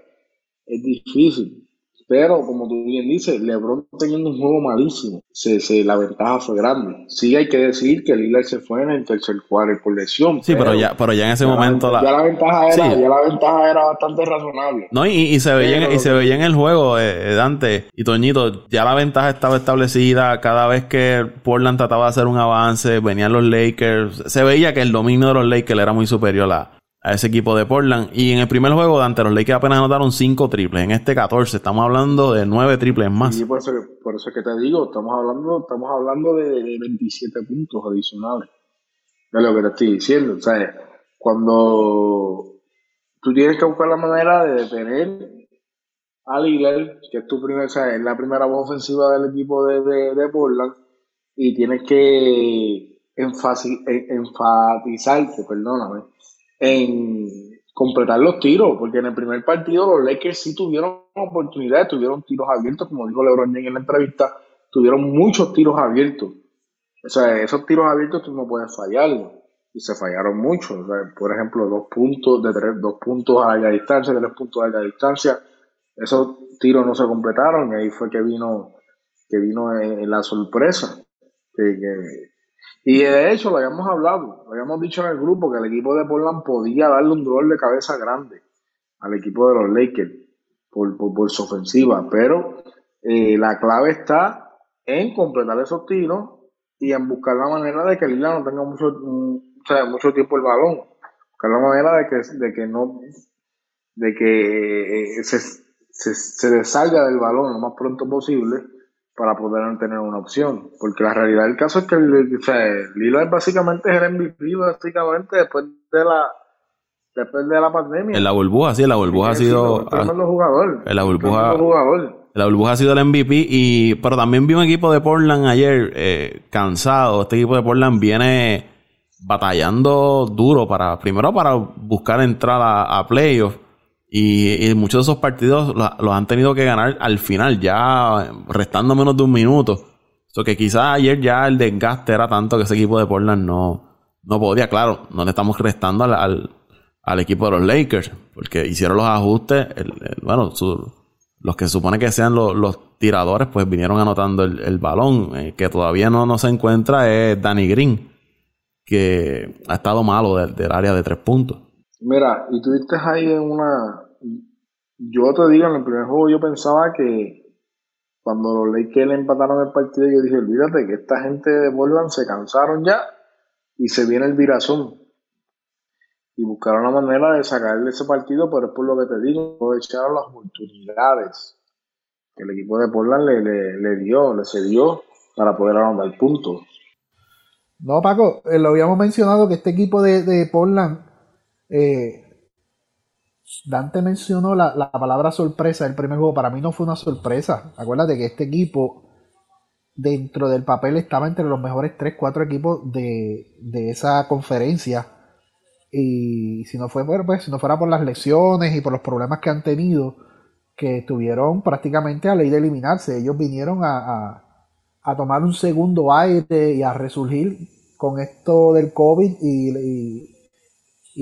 es difícil. Pero, como tú bien dices, LeBron teniendo un juego malísimo, se, se, la ventaja fue grande. Sí hay que decir que Lillard se fue en el tercer cuarto por lesión. Sí, pero, ya, pero ya en ese momento... La, ya, la ventaja era, ya la ventaja era bastante razonable. No, y, y se veía, en, y se veía en el juego, eh, Dante y Toñito, ya la ventaja estaba establecida. Cada vez que Portland trataba de hacer un avance, venían los Lakers. Se veía que el dominio de los Lakers era muy superior a a ese equipo de Portland. Y en el primer juego, Dante, los Lakers apenas anotaron 5 triples. En este 14, estamos hablando de 9 triples más. Sí, por eso, por eso es que te digo, estamos hablando, estamos hablando de, 27 puntos adicionales. De lo que te estoy diciendo. O sea, cuando tú tienes que buscar la manera de detener a Lillard, que es tu primer, es la primera voz ofensiva del equipo de, de, Portland, y tienes que enfatizarte, perdóname, en completar los tiros, porque en el primer partido los Lakers sí tuvieron oportunidades, tuvieron tiros abiertos, como dijo LeBron en la entrevista, tuvieron muchos tiros abiertos. O sea, esos tiros abiertos tú no puedes fallarlos. Y se fallaron muchos. por ejemplo, dos puntos de tres, dos puntos a larga distancia, tres puntos a larga distancia. Esos tiros no se completaron y ahí fue que vino, que vino la sorpresa. que, y de hecho, lo habíamos hablado, lo habíamos dicho en el grupo que el equipo de Portland podía darle un dolor de cabeza grande al equipo de los Lakers por, por, su ofensiva, pero eh, la clave está en completar esos tiros y en buscar la manera de que Lila no tenga mucho, mm, mucho tiempo el balón. Buscar la manera de que, de que no de que eh, se, se, se dessalga del balón lo más pronto posible para poder tener una opción. Porque la realidad del caso es que Lilo es básicamente el MVP básicamente después de la después de la pandemia. En la burbuja, sí, en la burbuja ha sido. tremendo jugador. En la burbuja. La burbuja ha sido el MVP y pero también vi un equipo de Portland ayer eh, cansado. Este equipo de Portland viene batallando duro para primero para buscar entrada a playoffs y, muchos de esos partidos los han tenido que ganar al final, ya restando menos de un minuto. Eso que quizás ayer ya el desgaste era tanto que ese equipo de Portland no, no podía. Claro, no le estamos restando al, al, equipo de los Lakers, porque hicieron los ajustes. bueno, los que supone que sean los, tiradores, pues vinieron anotando el, balón. Eh, que todavía no, no se encuentra es Danny Green, que ha estado malo del área de tres puntos. Mira, y tú viste ahí en una. Yo te digo, en el primer juego yo pensaba que cuando los Lakers empataron el partido, yo dije: olvídate que esta gente de Portland se cansaron ya y se viene el virazón. Y buscaron la manera de sacarle ese partido, pero es por lo que te digo, aprovecharon las oportunidades que el equipo de Portland le, le, dio, le cedió para poder anotar puntos. No, Paco, eh, lo habíamos mencionado que este equipo de, de Portland eh, Dante mencionó la, palabra sorpresa del primer juego. Para mí no fue una sorpresa. Acuérdate que este equipo, dentro del papel, estaba entre los mejores 3, 4 equipos de, esa conferencia. Y si no, fue, pues, si no fuera por las lesiones y por los problemas que han tenido, que estuvieron prácticamente a ley de eliminarse. Ellos vinieron a, tomar un segundo aire y a resurgir con esto del COVID y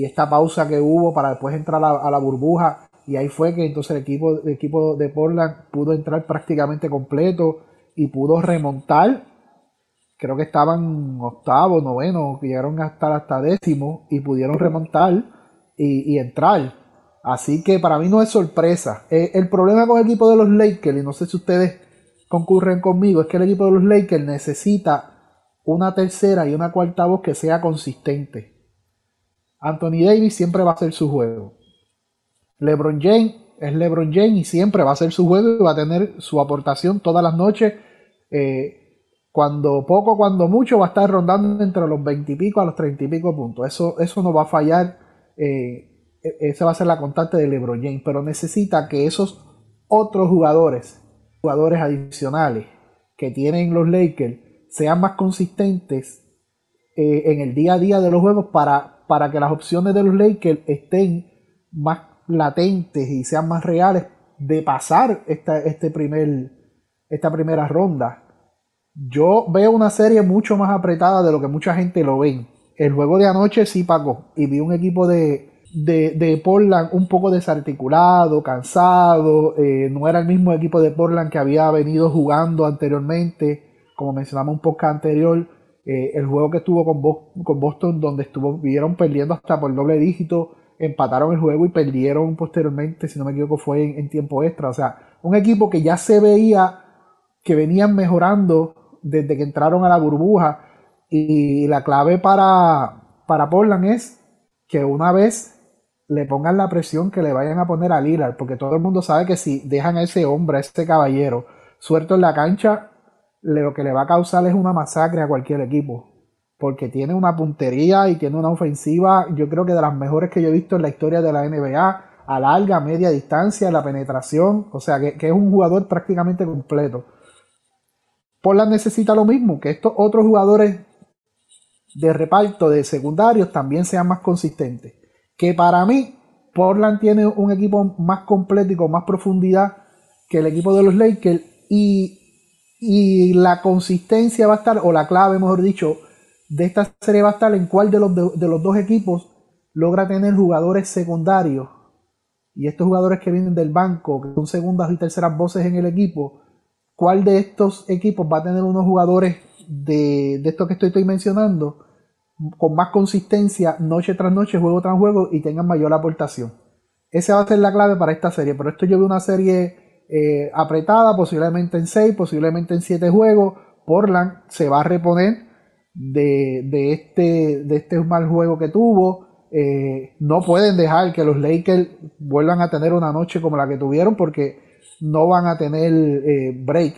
esta pausa que hubo para después entrar a, la burbuja y ahí fue que entonces el equipo, el equipo de Portland pudo entrar prácticamente completo y pudo remontar. Creo que estaban octavo, noveno, llegaron a estar hasta décimo y pudieron remontar y, entrar. Así que para mí no es sorpresa. Eh, el problema con el equipo de los Lakers, y no sé si ustedes concurren conmigo, es que el equipo de los Lakers necesita una tercera y una cuarta voz que sea consistente. Anthony Davis siempre va a ser su juego. LeBron James es LeBron James y siempre va a ser su juego y va a tener su aportación todas las noches. Eh, cuando poco, cuando mucho, va a estar rondando entre los 20 y pico a los 30 y pico puntos. Eso, eso no va a fallar. Eh, e, esa va a ser la constante de LeBron James. Pero necesita que esos otros jugadores, jugadores adicionales que tienen los Lakers, sean más consistentes eh, en el día a día de los juegos para para que las opciones de los Lakers estén más latentes y sean más reales de pasar esta, este primer, esta primera ronda. Yo veo una serie mucho más apretada de lo que mucha gente lo ve. el juego de anoche sí pagó y vi un equipo de, de, Portland un poco desarticulado, cansado, eh, no era el mismo equipo de Portland que había venido jugando anteriormente, como mencionamos un poco anterior, eh, el juego que estuvo con, con Boston donde estuvieron perdiendo hasta por doble dígito, empataron el juego y perdieron posteriormente, si no me equivoco, fue en, tiempo extra. O sea, un equipo que ya se veía que venían mejorando desde que entraron a la burbuja. Y la clave para, para Portland es que una vez le pongan la presión que le vayan a poner a Lillard, porque todo el mundo sabe que si dejan a ese hombre, a ese caballero, suelto en la cancha, lo que le va a causar es una masacre a cualquier equipo porque tiene una puntería y tiene una ofensiva, yo creo que de las mejores que yo he visto en la historia de la NBA, a larga, media distancia, la penetración, o sea que, es un jugador prácticamente completo. Portland necesita lo mismo, que estos otros jugadores de reparto de secundarios también sean más consistentes. Que para mí, Portland tiene un equipo más completo y con más profundidad que el equipo de los Lakers y, y la consistencia va a estar, o la clave, mejor dicho, de esta serie va a estar en cuál de los, de, los dos equipos logra tener jugadores secundarios y estos jugadores que vienen del banco, que son segundas y terceras voces en el equipo, cuál de estos equipos va a tener unos jugadores de, de esto que estoy, estoy, mencionando con más consistencia noche tras noche, juego tras juego y tengan mayor aportación. Esa va a ser la clave para esta serie, pero esto yo veo una serie eh, apretada, posiblemente en 6, posiblemente en 7 juegos. Portland se va a reponer de, este, de este mal juego que tuvo. Eh, no pueden dejar que los Lakers vuelvan a tener una noche como la que tuvieron porque no van a tener eh, break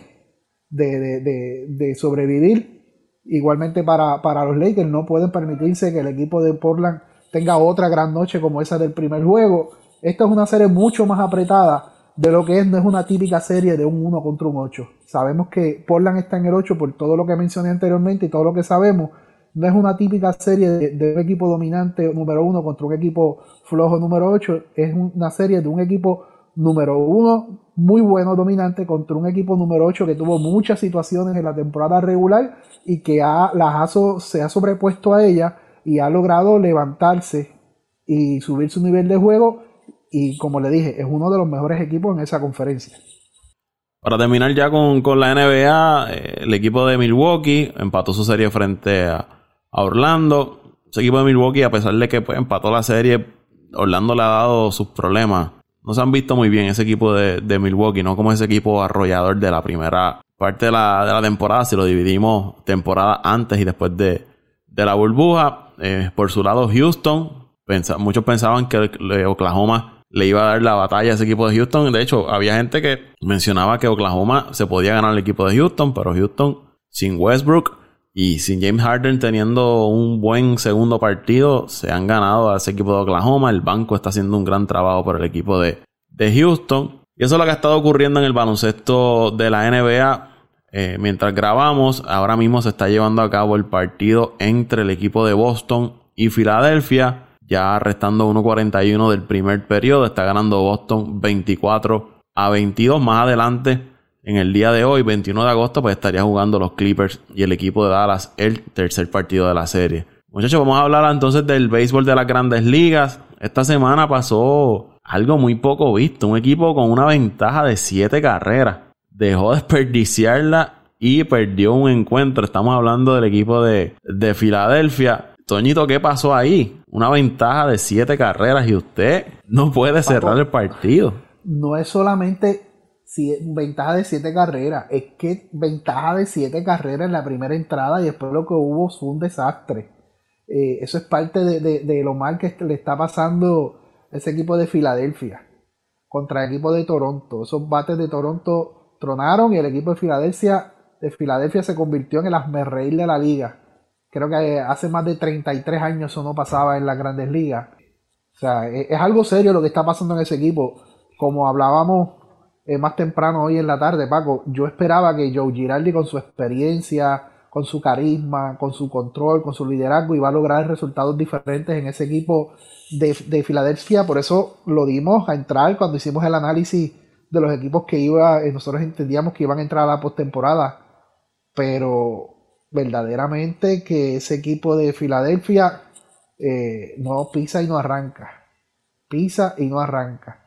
de, sobrevivir. Igualmente para, para los Lakers no pueden permitirse que el equipo de Portland tenga otra gran noche como esa del primer juego. Esta es una serie mucho más apretada de lo que es, no es una típica serie de un 1 contra un 8. Sabemos que Portland está en el 8 por todo lo que mencioné anteriormente y todo lo que sabemos. No es una típica serie de, un equipo dominante número 1 contra un equipo flojo número 8. Es una serie de un equipo número 1 muy bueno, dominante, contra un equipo número 8 que tuvo muchas situaciones en la temporada regular y que se ha sobrepuesto a ella y ha logrado levantarse y subir su nivel de juego y como le dije, es uno de los mejores equipos en esa conferencia. Para terminar ya con, la NBA, eh, el equipo de Milwaukee empató su serie frente a, Orlando. Ese equipo de Milwaukee, a pesar de que pues, empató la serie, Orlando le ha dado sus problemas. No se han visto muy bien ese equipo de, Milwaukee, no como ese equipo arrollador de la primera parte de la, temporada, si lo dividimos temporada antes y después de, la burbuja. Eh, por su lado, Houston, muchos pensaban que Oklahoma le iba a dar la batalla a ese equipo de Houston. De hecho, había gente que mencionaba que Oklahoma se podía ganar el equipo de Houston, pero Houston sin Westbrook y sin James Harden teniendo un buen segundo partido, se han ganado a ese equipo de Oklahoma. El banco está haciendo un gran trabajo por el equipo de, de Houston. Y eso es lo que ha estado ocurriendo en el baloncesto de la NBA. Eh, mientras grabamos, ahora mismo se está llevando a cabo el partido entre el equipo de Boston y Filadelfia. Ya restando 1.41 del primer periodo, está ganando Boston 24 a 22. Más adelante, en el día de hoy, 21 de agosto, pues estaría jugando los Clippers y el equipo de Dallas el tercer partido de la serie. Muchachos, vamos a hablar entonces del béisbol de las grandes ligas. Esta semana pasó algo muy poco visto. Un equipo con una ventaja de 7 carreras. Dejó desperdiciarla y perdió un encuentro. Estamos hablando del equipo de, de Filadelfia. Toñito, ¿qué pasó ahí? Una ventaja de siete carreras y usted no puede cerrar el partido. No es solamente ventaja de siete carreras, es que ventaja de siete carreras en la primera entrada y después lo que hubo fue un desastre. Eh, eso es parte de, lo mal que le está pasando ese equipo de Filadelfia contra el equipo de Toronto. Esos bates de Toronto tronaron y el equipo de Filadelfia, de Filadelfia se convirtió en el asmerreír de la liga. Creo que hace más de 33 años eso no pasaba en las grandes ligas. O sea, e-, es, algo serio lo que está pasando en ese equipo. Como hablábamos eh, más temprano hoy en la tarde, Paco, yo esperaba que Joe Girardi con su experiencia, con su carisma, con su control, con su liderazgo, iba a lograr resultados diferentes en ese equipo de, de Filadelfia. Por eso lo dimos a entrar cuando hicimos el análisis de los equipos que iba, eh, nosotros entendíamos que iban a entrar a la postemporada. Pero verdaderamente que ese equipo de Filadelfia eh, no pisa y no arranca. Pisa y no arranca.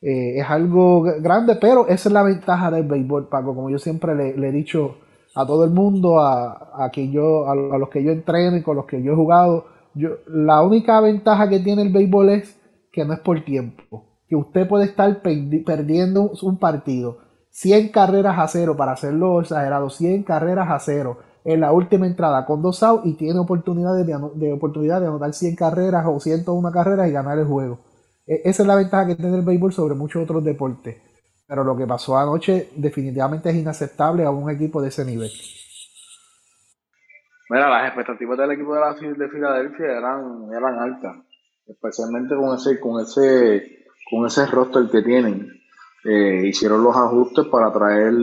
Eh, es algo grande, pero esa es la ventaja del béisbol, Paco. Como yo siempre le, he dicho a todo el mundo, a, a, que yo, a, los que yo entreno y con los que yo he jugado, yo, la única ventaja que tiene el béisbol es que no es por tiempo. Que usted puede estar perdiendo un partido 100 carreras a cero, para hacerlo exagerado, 100 carreras a cero en la última entrada con dos outs y tiene oportunidades de, de, oportunidad de anotar 100 carreras o 101 carreras y ganar el juego. E, esa es la ventaja que tiene el béisbol sobre muchos otros deportes. Pero lo que pasó anoche definitivamente es inaceptable a un equipo de ese nivel. Mira, las expectativas del equipo de, la, de Filadelfia eran, eran altas, especialmente con ese, con ese, con ese roster que tienen. Eh, hicieron los ajustes para traer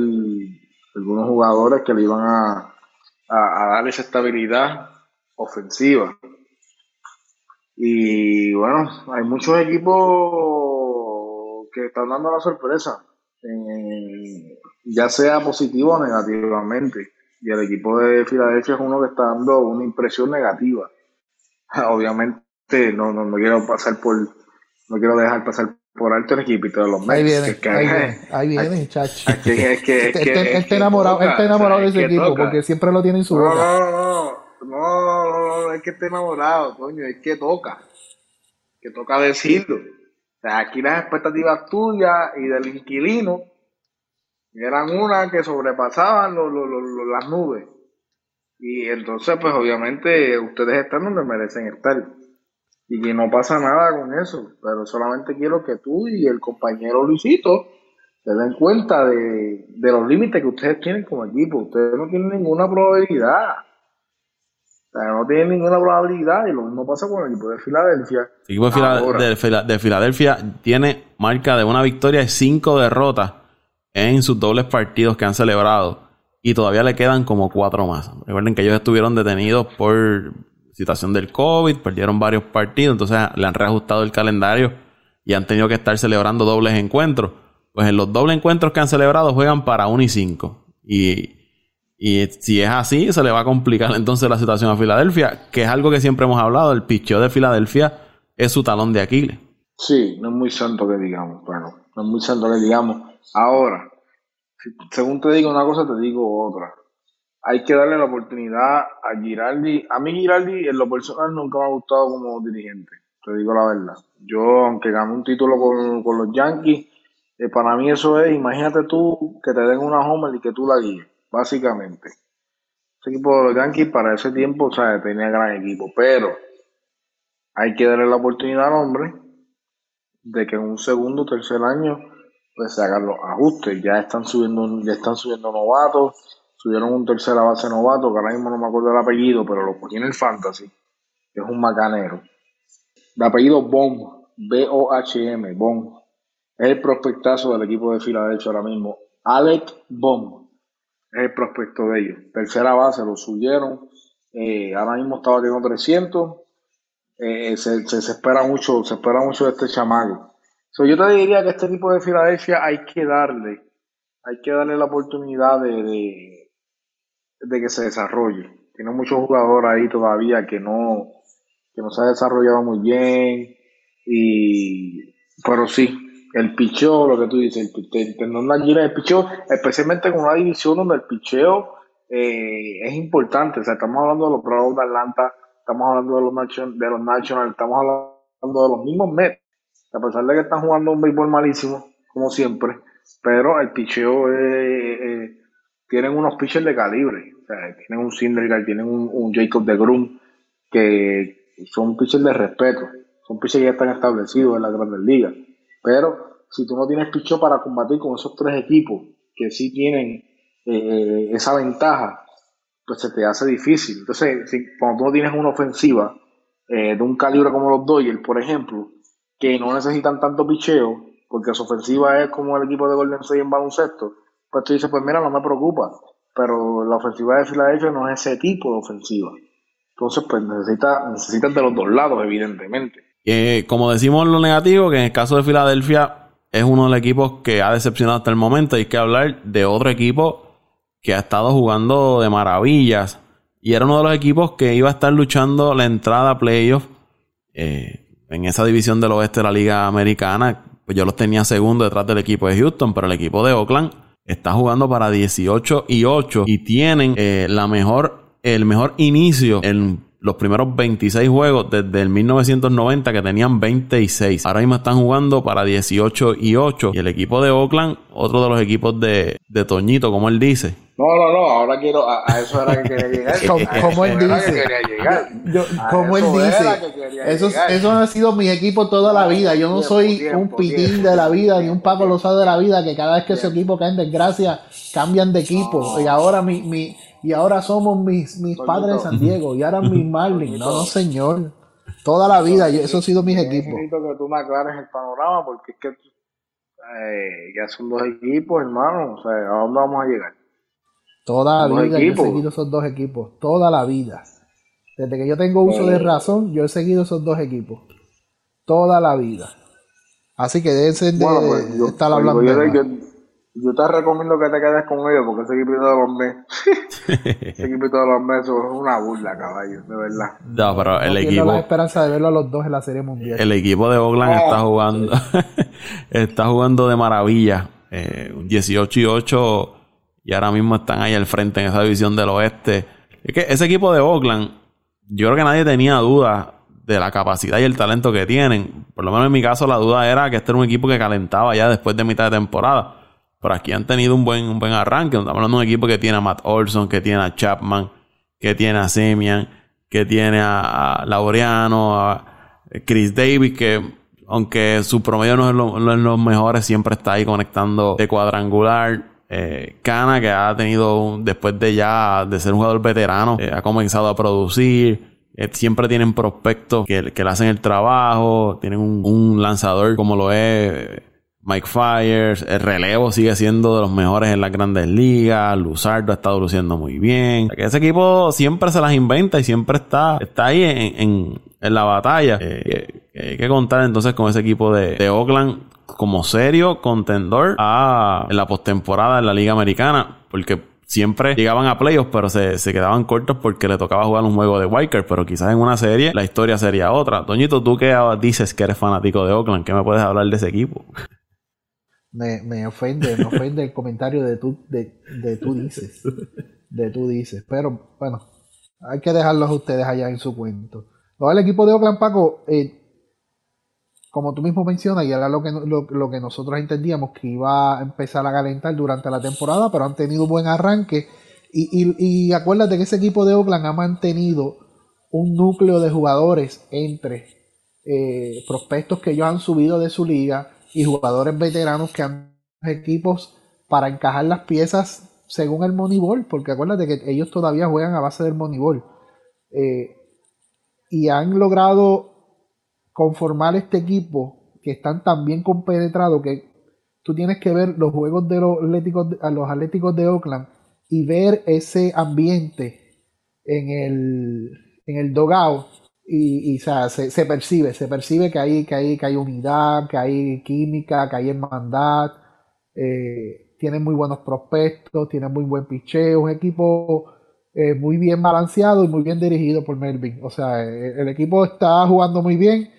algunos jugadores que le iban a, a, dar esa estabilidad ofensiva. Y bueno, hay muchos equipos que están dando la sorpresa, ya sea positivo o negativamente. Y el equipo de Filadelfia es uno que está dando una impresión negativa. (laughs) Obviamente no, no, no quiero pasar por, no quiero dejar pasar por alto el equipito de los Mets. Ahí viene, que, ahí viene, ahí viene, chacho. Es que, es que, él, está enamorado, él está enamorado de ese equipo porque siempre lo tiene en su no, boca. No, no, no, no, es que esté enamorado, coño, es que toca. Que toca decirlo. O sea, aquí las expectativas tuyas y del inquilino eran unas que sobrepasaban lo, lo, lo, las nubes. Y entonces, pues obviamente, ustedes están donde merecen estar y que no pasa nada con eso, pero solamente quiero que tú y el compañero Luisito se den cuenta de, los límites que ustedes tienen como equipo. Ustedes no tienen ninguna probabilidad. O sea, no tienen ninguna probabilidad y lo mismo pasa con el equipo de Filadelfia. El equipo de, Filadelfia tiene marca de una victoria y cinco derrotas en sus dobles partidos que han celebrado y todavía le quedan como cuatro más. Recuerden que ellos estuvieron detenidos por situación del COVID, perdieron varios partidos, entonces le han reajustado el calendario y han tenido que estar celebrando dobles encuentros. Pues en los dobles encuentros que han celebrado juegan para 1 y 5. Y, y si es así, se le va a complicar entonces la situación a Filadelfia, que es algo que siempre hemos hablado, el picheo de Filadelfia es su talón de Aquiles. Sí, no es muy santo que digamos, bueno, no es muy santo que digamos. Ahora, según te digo una cosa, te digo otra hay que darle la oportunidad a Giraldi. A mí Giraldi en lo personal nunca me ha gustado como dirigente, te digo la verdad. Yo, aunque gané un título con, los Yankees, eh, para mí eso es, imagínate tú que te den una home y que tú la guíes, básicamente. Ese equipo de los Yankees para ese tiempo, o sea, tenía gran equipo, pero hay que darle la oportunidad al hombre de que en un segundo o tercer año pues se hagan los ajustes. Ya están subiendo, ya están subiendo novatos subieron un tercera base novato, que ahora mismo no me acuerdo el apellido, pero lo cogí en el fantasy, es un macanero. De apellido Bom, B-O-H-M, Bom. Es el prospectazo del equipo de Filadelfia ahora mismo. Alec Bom es el prospecto de ellos. Tercera base, lo subieron. Eh, ahora mismo estaba teniendo 300. Eh, se, se, espera mucho, se espera mucho de este chamaco. yo te diría que este equipo de Filadelfia hay que darle, hay que darle la oportunidad de que se desarrolle. Tiene muchos jugadores ahí todavía que no, que no se ha desarrollado muy bien. Y, pero sí, el picheo, lo que tú dices, el, tendón de el picheo, especialmente con una división donde el picheo eh, es importante. O sea, estamos hablando de los Bravos de Atlanta, estamos hablando de de los Nationals, estamos hablando de los mismos Mets. A pesar de que están jugando un béisbol malísimo, como siempre, pero el picheo es tienen unos pitchers de calibre. O sea, tienen un Syndergaard, tienen un, Jacob de Grum, que son pitchers de respeto. Son pitchers que ya están establecidos en la Grandes Ligas. Pero si tú no tienes pitcher para combatir con esos tres equipos que sí tienen eh, esa ventaja, pues se te hace difícil. Entonces, si, cuando tú no tienes una ofensiva eh, de un calibre como los Dodgers, por ejemplo, que no necesitan tanto picheo, porque su ofensiva es como el equipo de Golden State en baloncesto, pues tú dices, pues mira, no me preocupa, pero la ofensiva de Filadelfia no es ese tipo de ofensiva. Entonces, pues necesita, de los dos lados, evidentemente. Eh, como decimos lo negativo, que en el caso de Filadelfia es uno de los equipos que ha decepcionado hasta el momento. Hay que hablar de otro equipo que ha estado jugando de maravillas Y era uno de los equipos que iba a estar luchando la entrada a playoff eh, en esa división del oeste de la Liga Americana. Pues yo los tenía segundo detrás del equipo de Houston, pero el equipo de Oakland está jugando para 18 y 8 y tienen eh, la mejor, el mejor inicio en los primeros 26 juegos desde el 1990 que tenían 26. Ahora mismo están jugando para 18 y 8. Y el equipo de Oakland, otro de los equipos de, de Toñito, como él dice. No, no, no, ahora quiero, a, eso era que quería llegar. como, él dice. como él dice. Eso, eso ha sido mi equipo toda la vida. Yo no soy un pitín de la vida ni un Paco Lozada de la vida que cada vez que ese equipo cae en desgracia cambian de equipo. Y ahora mi, mi y ahora somos mis, mis padres de San Diego y ahora mis (laughs) Marlins. No, no, señor. Toda la vida, eso ha sido mis equipos. Necesito que tú me aclares el panorama porque es que eh, ya son dos equipos, hermano. O sea, ¿a dónde vamos a llegar? Toda la vida yo he seguido esos dos equipos. Toda la vida. Desde que yo tengo uso de razón, yo he seguido esos dos equipos. Toda la vida. Así que deben de, pues, estar pues, hablando. Yo, yo te recomiendo que te quedes con ellos porque ese equipo de los meses, (laughs) ese equipo de los meses es una burla, caballo, de verdad. No, pero el equipo. la esperanza de verlo a los dos en la Serie Mundial. El equipo de Oakland está ah. jugando, (laughs) está jugando de maravilla. Eh, 18 y 8 y ahora mismo están ahí al frente en esa división del oeste. Es que ese equipo de Oakland, yo creo que nadie tenía duda de la capacidad y el talento que tienen. Por lo menos en mi caso la duda era que este era un equipo que calentaba ya después de mitad de temporada. Pero aquí han tenido un buen, un buen arranque. Estamos hablando de un equipo que tiene a Matt Olson, que tiene a Chapman, que tiene a Semian, que tiene a, Laureano, a Chris Davis, que aunque su promedio no es, lo, los mejores, siempre está ahí conectando de cuadrangular. Eh, Cana, que ha tenido, después de ya de ser un jugador veterano, eh, ha comenzado a producir. Eh, siempre tienen prospectos que, que, le hacen el trabajo. Tienen un, un lanzador como lo es Mike Fires, el relevo sigue siendo de los mejores en las grandes ligas, Luzardo ha estado luciendo muy bien. ese equipo siempre se las inventa y siempre está, está ahí en, la batalla. Hay que contar entonces con ese equipo de, Oakland como serio contendor a, en la postemporada en la Liga Americana, porque siempre llegaban a playoffs, pero se, quedaban cortos porque le tocaba jugar un juego de Wildcard. Pero quizás en una serie la historia sería otra. Doñito, tú que dices que eres fanático de Oakland, ¿qué me puedes hablar de ese equipo? Me, me ofende, me ofende el comentario de tú, de, de tú dices. De tú dices. Pero bueno, hay que dejarlos a ustedes allá en su cuento. el equipo de Oakland, Paco, eh, como tú mismo mencionas, y era lo que, lo, que nosotros entendíamos que iba a empezar a calentar durante la temporada, pero han tenido buen arranque. Y, y, acuérdate que ese equipo de Oakland ha mantenido un núcleo de jugadores entre eh, prospectos que ellos han subido de su liga y jugadores veteranos que han equipos para encajar las piezas según el Moneyball, porque acuérdate que ellos todavía juegan a base del Moneyball. Eh, y han logrado conformar este equipo que están tan bien compenetrados que tú tienes que ver los juegos de los atléticos, los atléticos de Oakland y ver ese ambiente en el, en el y, se, percibe, se percibe que hay, que hay, que hay unidad, que hay química, que hay hermandad, eh, tienen muy buenos prospectos, tienen muy buen picheo, un equipo eh, muy bien balanceado y muy bien dirigido por Melvin. O sea, eh, el, equipo está jugando muy bien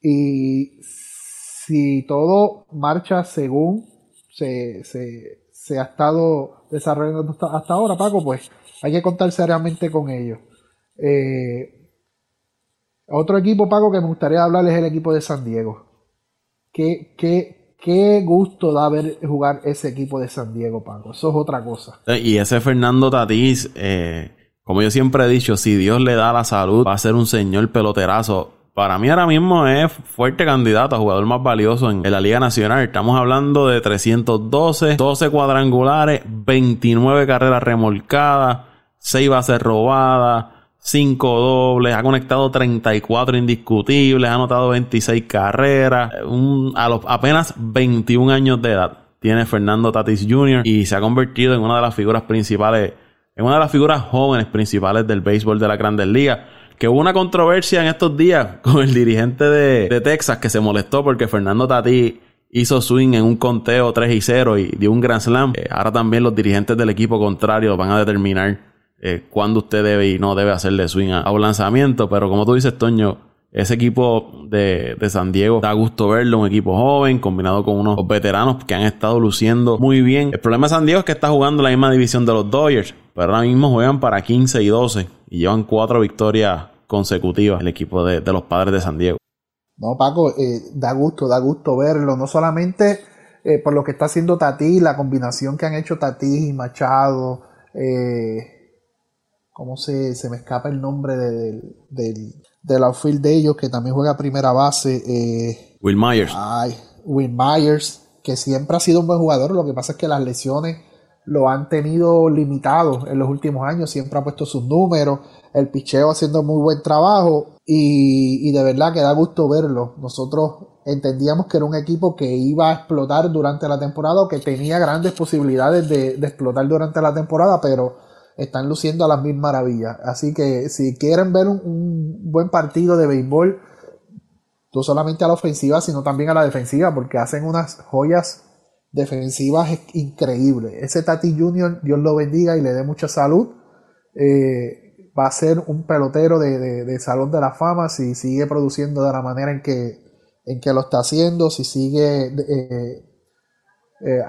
y si todo marcha según se, se, ha estado desarrollando hasta, ahora, Paco, pues hay que contar seriamente con ellos. Otro equipo, Paco, que me gustaría hablar es el equipo de San Diego. ¿Qué, qué, qué gusto da ver jugar ese equipo de San Diego, Paco? Eso es otra cosa. Y ese Fernando Tatís, eh, como yo siempre he dicho, si Dios le da la salud, va a ser un señor peloterazo. Para mí ahora mismo es fuerte candidato a jugador más valioso en, la Liga Nacional. Estamos hablando de 312, 12 cuadrangulares, 29 carreras remolcadas, 6 bases robadas, 5 dobles, ha conectado 34 indiscutibles, ha anotado 26 carreras, a los apenas 21 años de edad tiene Fernando Tatis Jr. y se ha convertido en una de las figuras principales, en una de las figuras jóvenes principales del béisbol de la Grandes Ligas. Que hubo una controversia en estos días (laughs) con el dirigente de, Texas que se molestó porque Fernando Tatis hizo swing en un conteo 3 y 0 y dio un Grand Slam. Eh, ahora también los dirigentes del equipo contrario van a determinar eh, cuándo usted debe y no debe hacerle swing a, un lanzamiento. Pero como tú dices, Toño, ese equipo de, San Diego da gusto verlo, un equipo joven combinado con unos veteranos que han estado luciendo muy bien. El problema de San Diego es que está jugando la misma división de los Dodgers, pero ahora mismo juegan para 15 y 12 y llevan cuatro victorias consecutivas el equipo de, los padres de San Diego. No, Paco, eh, da gusto, da gusto verlo, no solamente eh, por lo que está haciendo Tati, la combinación que han hecho Tati y Machado, eh, ¿cómo se, me escapa el nombre del, outfield de ellos, que también juega primera base? Eh, Will Myers. Ay, Will Myers, que siempre ha sido un buen jugador, lo que pasa es que las lesiones lo han tenido limitado en los últimos años, siempre ha puesto sus números, el picheo haciendo muy buen trabajo y, de verdad que da gusto verlo. Nosotros entendíamos que era un equipo que iba a explotar durante la temporada o que tenía grandes posibilidades de, explotar durante la temporada, pero están luciendo a las mil maravillas. Así que si quieren ver un, buen partido de béisbol, no solamente a la ofensiva, sino también a la defensiva, porque hacen unas joyas defensivas increíbles. Ese Tati Junior, Dios lo bendiga y le dé mucha salud. Eh, va a ser un pelotero de, Salón de la Fama si sigue produciendo de la manera en que, en que lo está haciendo, si sigue eh, eh,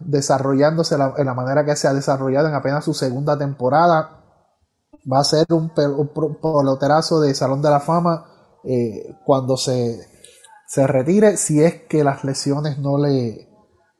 desarrollándose en la manera que se ha desarrollado en apenas su segunda temporada. Va a ser un, peloterazo de Salón de la Fama cuando se, se retire, si es que las lesiones no le,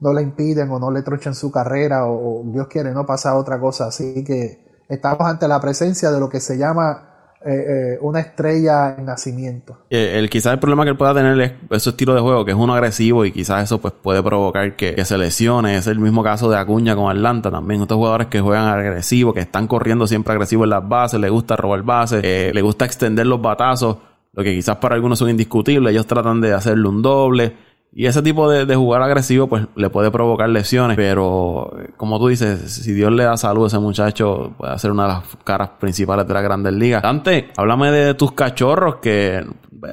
no le impiden o no le trochan su carrera o, Dios quiere no pasa otra cosa. Así que estamos ante la presencia de lo que se llama eh, eh, una estrella en nacimiento. Eh, el, quizás el problema que él pueda tener es ese estilo de juego, que es uno agresivo y quizás eso pues puede provocar que, se lesione. Es el mismo caso de Acuña con Atlanta también. Estos jugadores que juegan agresivo, que están corriendo siempre agresivo en las bases, le gusta robar bases, le gusta extender los batazos, lo que quizás para algunos son indiscutibles. Ellos tratan de hacerle un doble y ese tipo de, jugar agresivo, pues le puede provocar lesiones. Pero, como tú dices, si Dios le da salud a ese muchacho, puede ser una de las caras principales de la Grandes Ligas. Dante, háblame de tus cachorros que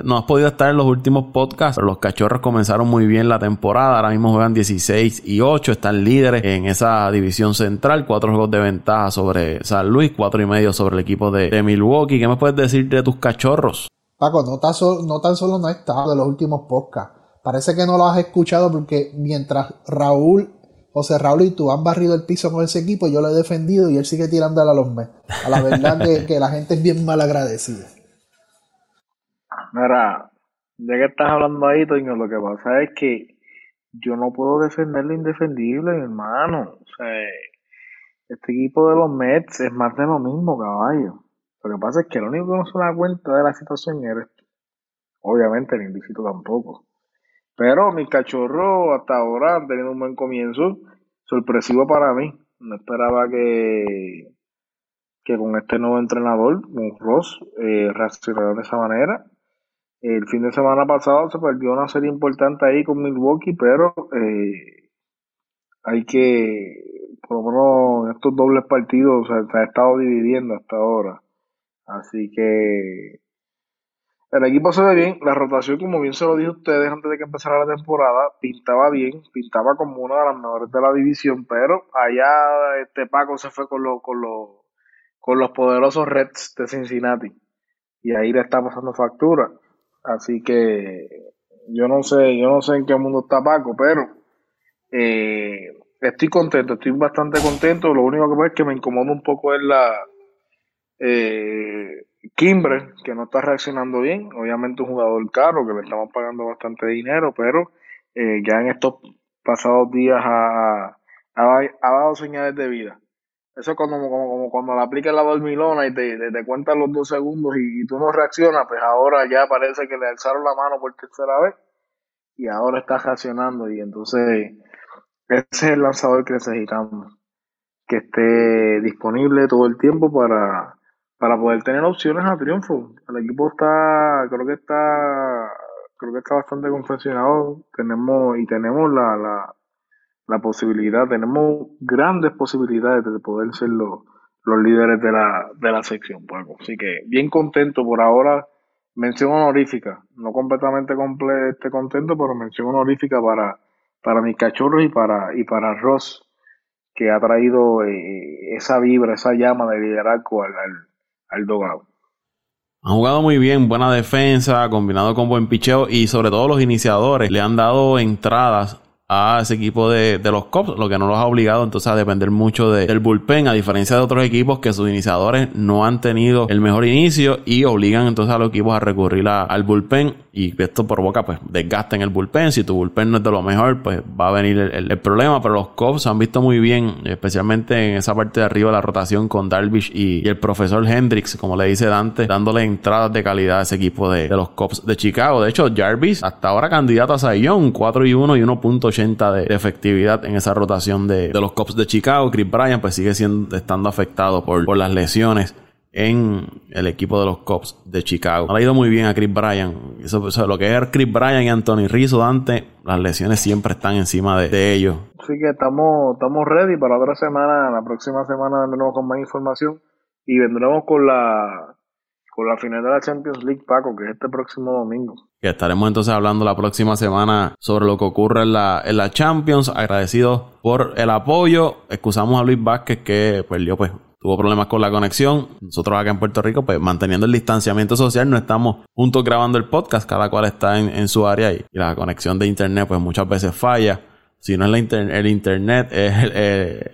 no has podido estar en los últimos podcasts, pero los cachorros comenzaron muy bien la temporada. Ahora mismo juegan 16 y 8, están líderes en esa división central. Cuatro juegos de ventaja sobre San Luis, cuatro y medio sobre el equipo de, de Milwaukee. ¿Qué me puedes decir de tus cachorros? Paco, no tan, no tan solo no he estado en los últimos podcasts Parece que no lo has escuchado porque mientras Raúl, José Raúl y tú han barrido el piso con ese equipo, yo lo he defendido y él sigue tirándole a los mes. A la verdad que, la gente es bien mal agradecida. Mira, ya que estás hablando ahí, Toño, lo que pasa es que yo no puedo defender lo indefendible, hermano. O sea, este equipo de los Mets es más de lo mismo, caballo. Lo que pasa es que el único que no se da cuenta de la situación eres Obviamente el indícito tampoco. Pero mi cachorro hasta ahora han tenido un buen comienzo, sorpresivo para mí. No esperaba que, que con este nuevo entrenador, con Ross, eh, de esa manera. El fin de semana pasado se perdió una serie importante ahí con Milwaukee, pero eh, hay que, por lo menos en estos dobles partidos, se ha estado dividiendo hasta ahora. Así que el equipo se ve bien, la rotación, como bien se lo dije a ustedes antes de que empezara la temporada, pintaba bien, pintaba como una de las mejores de la división, pero allá este Paco se fue con los, con los, con los poderosos Reds de Cincinnati. Y ahí le está pasando factura. Así que yo no sé, yo no sé en qué mundo está Paco, pero eh, estoy contento, estoy bastante contento. Lo único que pasa es que me incomoda un poco es la eh, Kimbre, que no está reaccionando bien, obviamente un jugador caro que le estamos pagando bastante dinero, pero eh, ya en estos pasados días ha, dado señales de vida. Eso es como, como, como cuando le aplicas la dormilona y te, te, cuentan los dos segundos y, tú no reaccionas, pues ahora ya parece que le alzaron la mano por tercera vez y ahora está reaccionando y entonces ese es el lanzador que necesitamos, que esté disponible todo el tiempo para para poder tener opciones a triunfo. El equipo está, creo que está, creo que está bastante confeccionado. Tenemos y tenemos la, la, la posibilidad, tenemos grandes posibilidades de poder ser los, los líderes de la, de la sección, Paco. Así que bien contento por ahora. Mención honorífica, no completamente completo contento, pero mención honorífica para, para mis cachorros y para, y para Ross, que ha traído eh, esa vibra, esa llama de liderazgo al, al, al dogado. Han jugado muy bien, buena defensa, combinado con buen picheo y sobre todo los iniciadores le han dado entradas a ese equipo de, de, los Cops, lo que no los ha obligado entonces a depender mucho de, del bullpen, a diferencia de otros equipos que sus iniciadores no han tenido el mejor inicio y obligan entonces a los equipos a recurrir al bullpen y esto provoca pues desgaste en el bullpen. Si tu bullpen no es de lo mejor, pues va a venir el, el, problema, pero los Cubs han visto muy bien, especialmente en esa parte de arriba de la rotación con Darvish y, y el profesor Hendricks, como le dice Dante, dándole entradas de calidad a ese equipo de, de los Cubs de Chicago. De hecho, Jarvis hasta ahora candidato a Sayón, 4 y 1 y 1.80 de, de, efectividad en esa rotación de, de, los Cubs de Chicago. Chris Bryan pues sigue siendo, estando afectado por, por las lesiones en el equipo de los Cubs de Chicago. Ha ido muy bien a Chris Bryan. Eso, eso, lo que es Chris Bryan y Anthony Rizzo, Dante, las lesiones siempre están encima de, de ellos. Así que estamos, estamos ready para otra semana. La próxima semana vendremos con más información y vendremos con la con la final de la Champions League, Paco, que es este próximo domingo. Que estaremos entonces hablando la próxima semana sobre lo que ocurre en la, en la Champions. Agradecidos por el apoyo. Excusamos a Luis Vázquez que perdió, pues, tuvo problemas con la conexión. Nosotros acá en Puerto Rico, pues, manteniendo el distanciamiento social, no estamos juntos grabando el podcast. Cada cual está en, su área y, la conexión de internet, pues, muchas veces falla si no es el internet, es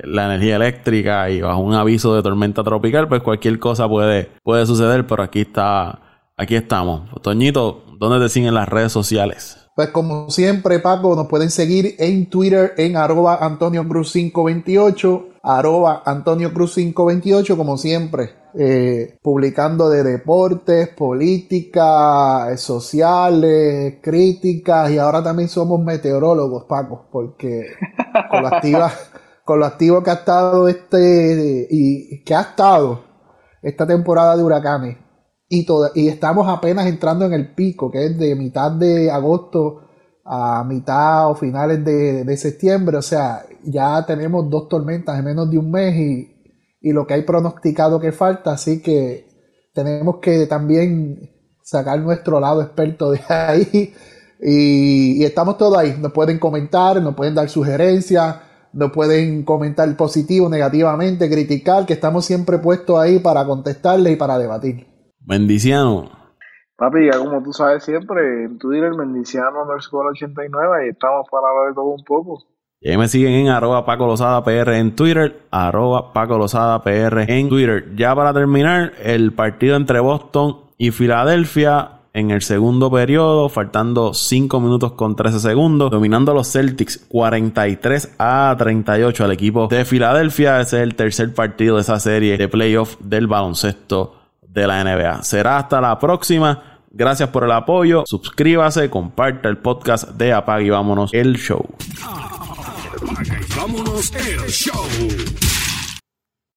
la energía eléctrica y bajo un aviso de tormenta tropical, pues cualquier cosa puede, puede suceder, pero aquí está, aquí estamos. Toñito, ¿dónde te siguen las redes sociales? Pues como siempre, Paco, nos pueden seguir en Twitter en arroba Antonio Cruz 528, arroba Antonio Cruz 528, como siempre, eh, publicando de deportes, política, sociales, críticas y ahora también somos meteorólogos, Paco, porque con lo activa, (laughs) con lo activo que ha estado este y que ha estado esta temporada de huracanes y, toda, y estamos apenas entrando en el pico, que es de mitad de agosto a mitad o finales de, de septiembre, o sea, ya tenemos dos tormentas en menos de un mes y, y lo que hay pronosticado que falta, así que tenemos que también sacar nuestro lado experto de (laughs) ahí. Y, estamos todos ahí, nos pueden comentar, nos pueden dar sugerencias, nos pueden comentar positivo, negativamente, criticar, que estamos siempre puestos ahí para contestarle y para debatir. Bendiciano. Papi, ya como tú sabes siempre, en Twitter, Bendiciano underscore 89, y estamos para hablar de todo un poco. Y ahí me siguen en arroba Paco Lozada PR en Twitter, arroba Paco Lozada PR en Twitter. Ya para terminar, el partido entre Boston y Filadelfia en el segundo periodo, faltando 5 minutos con 13 segundos, dominando a los Celtics 43 a 38 al equipo de Filadelfia. Ese es el tercer partido de esa serie de playoff del baloncesto de la NBA. Será hasta la próxima. Gracias por el apoyo. Suscríbase, comparta el podcast de Apague y Vámonos el Show. Vámonos el Show.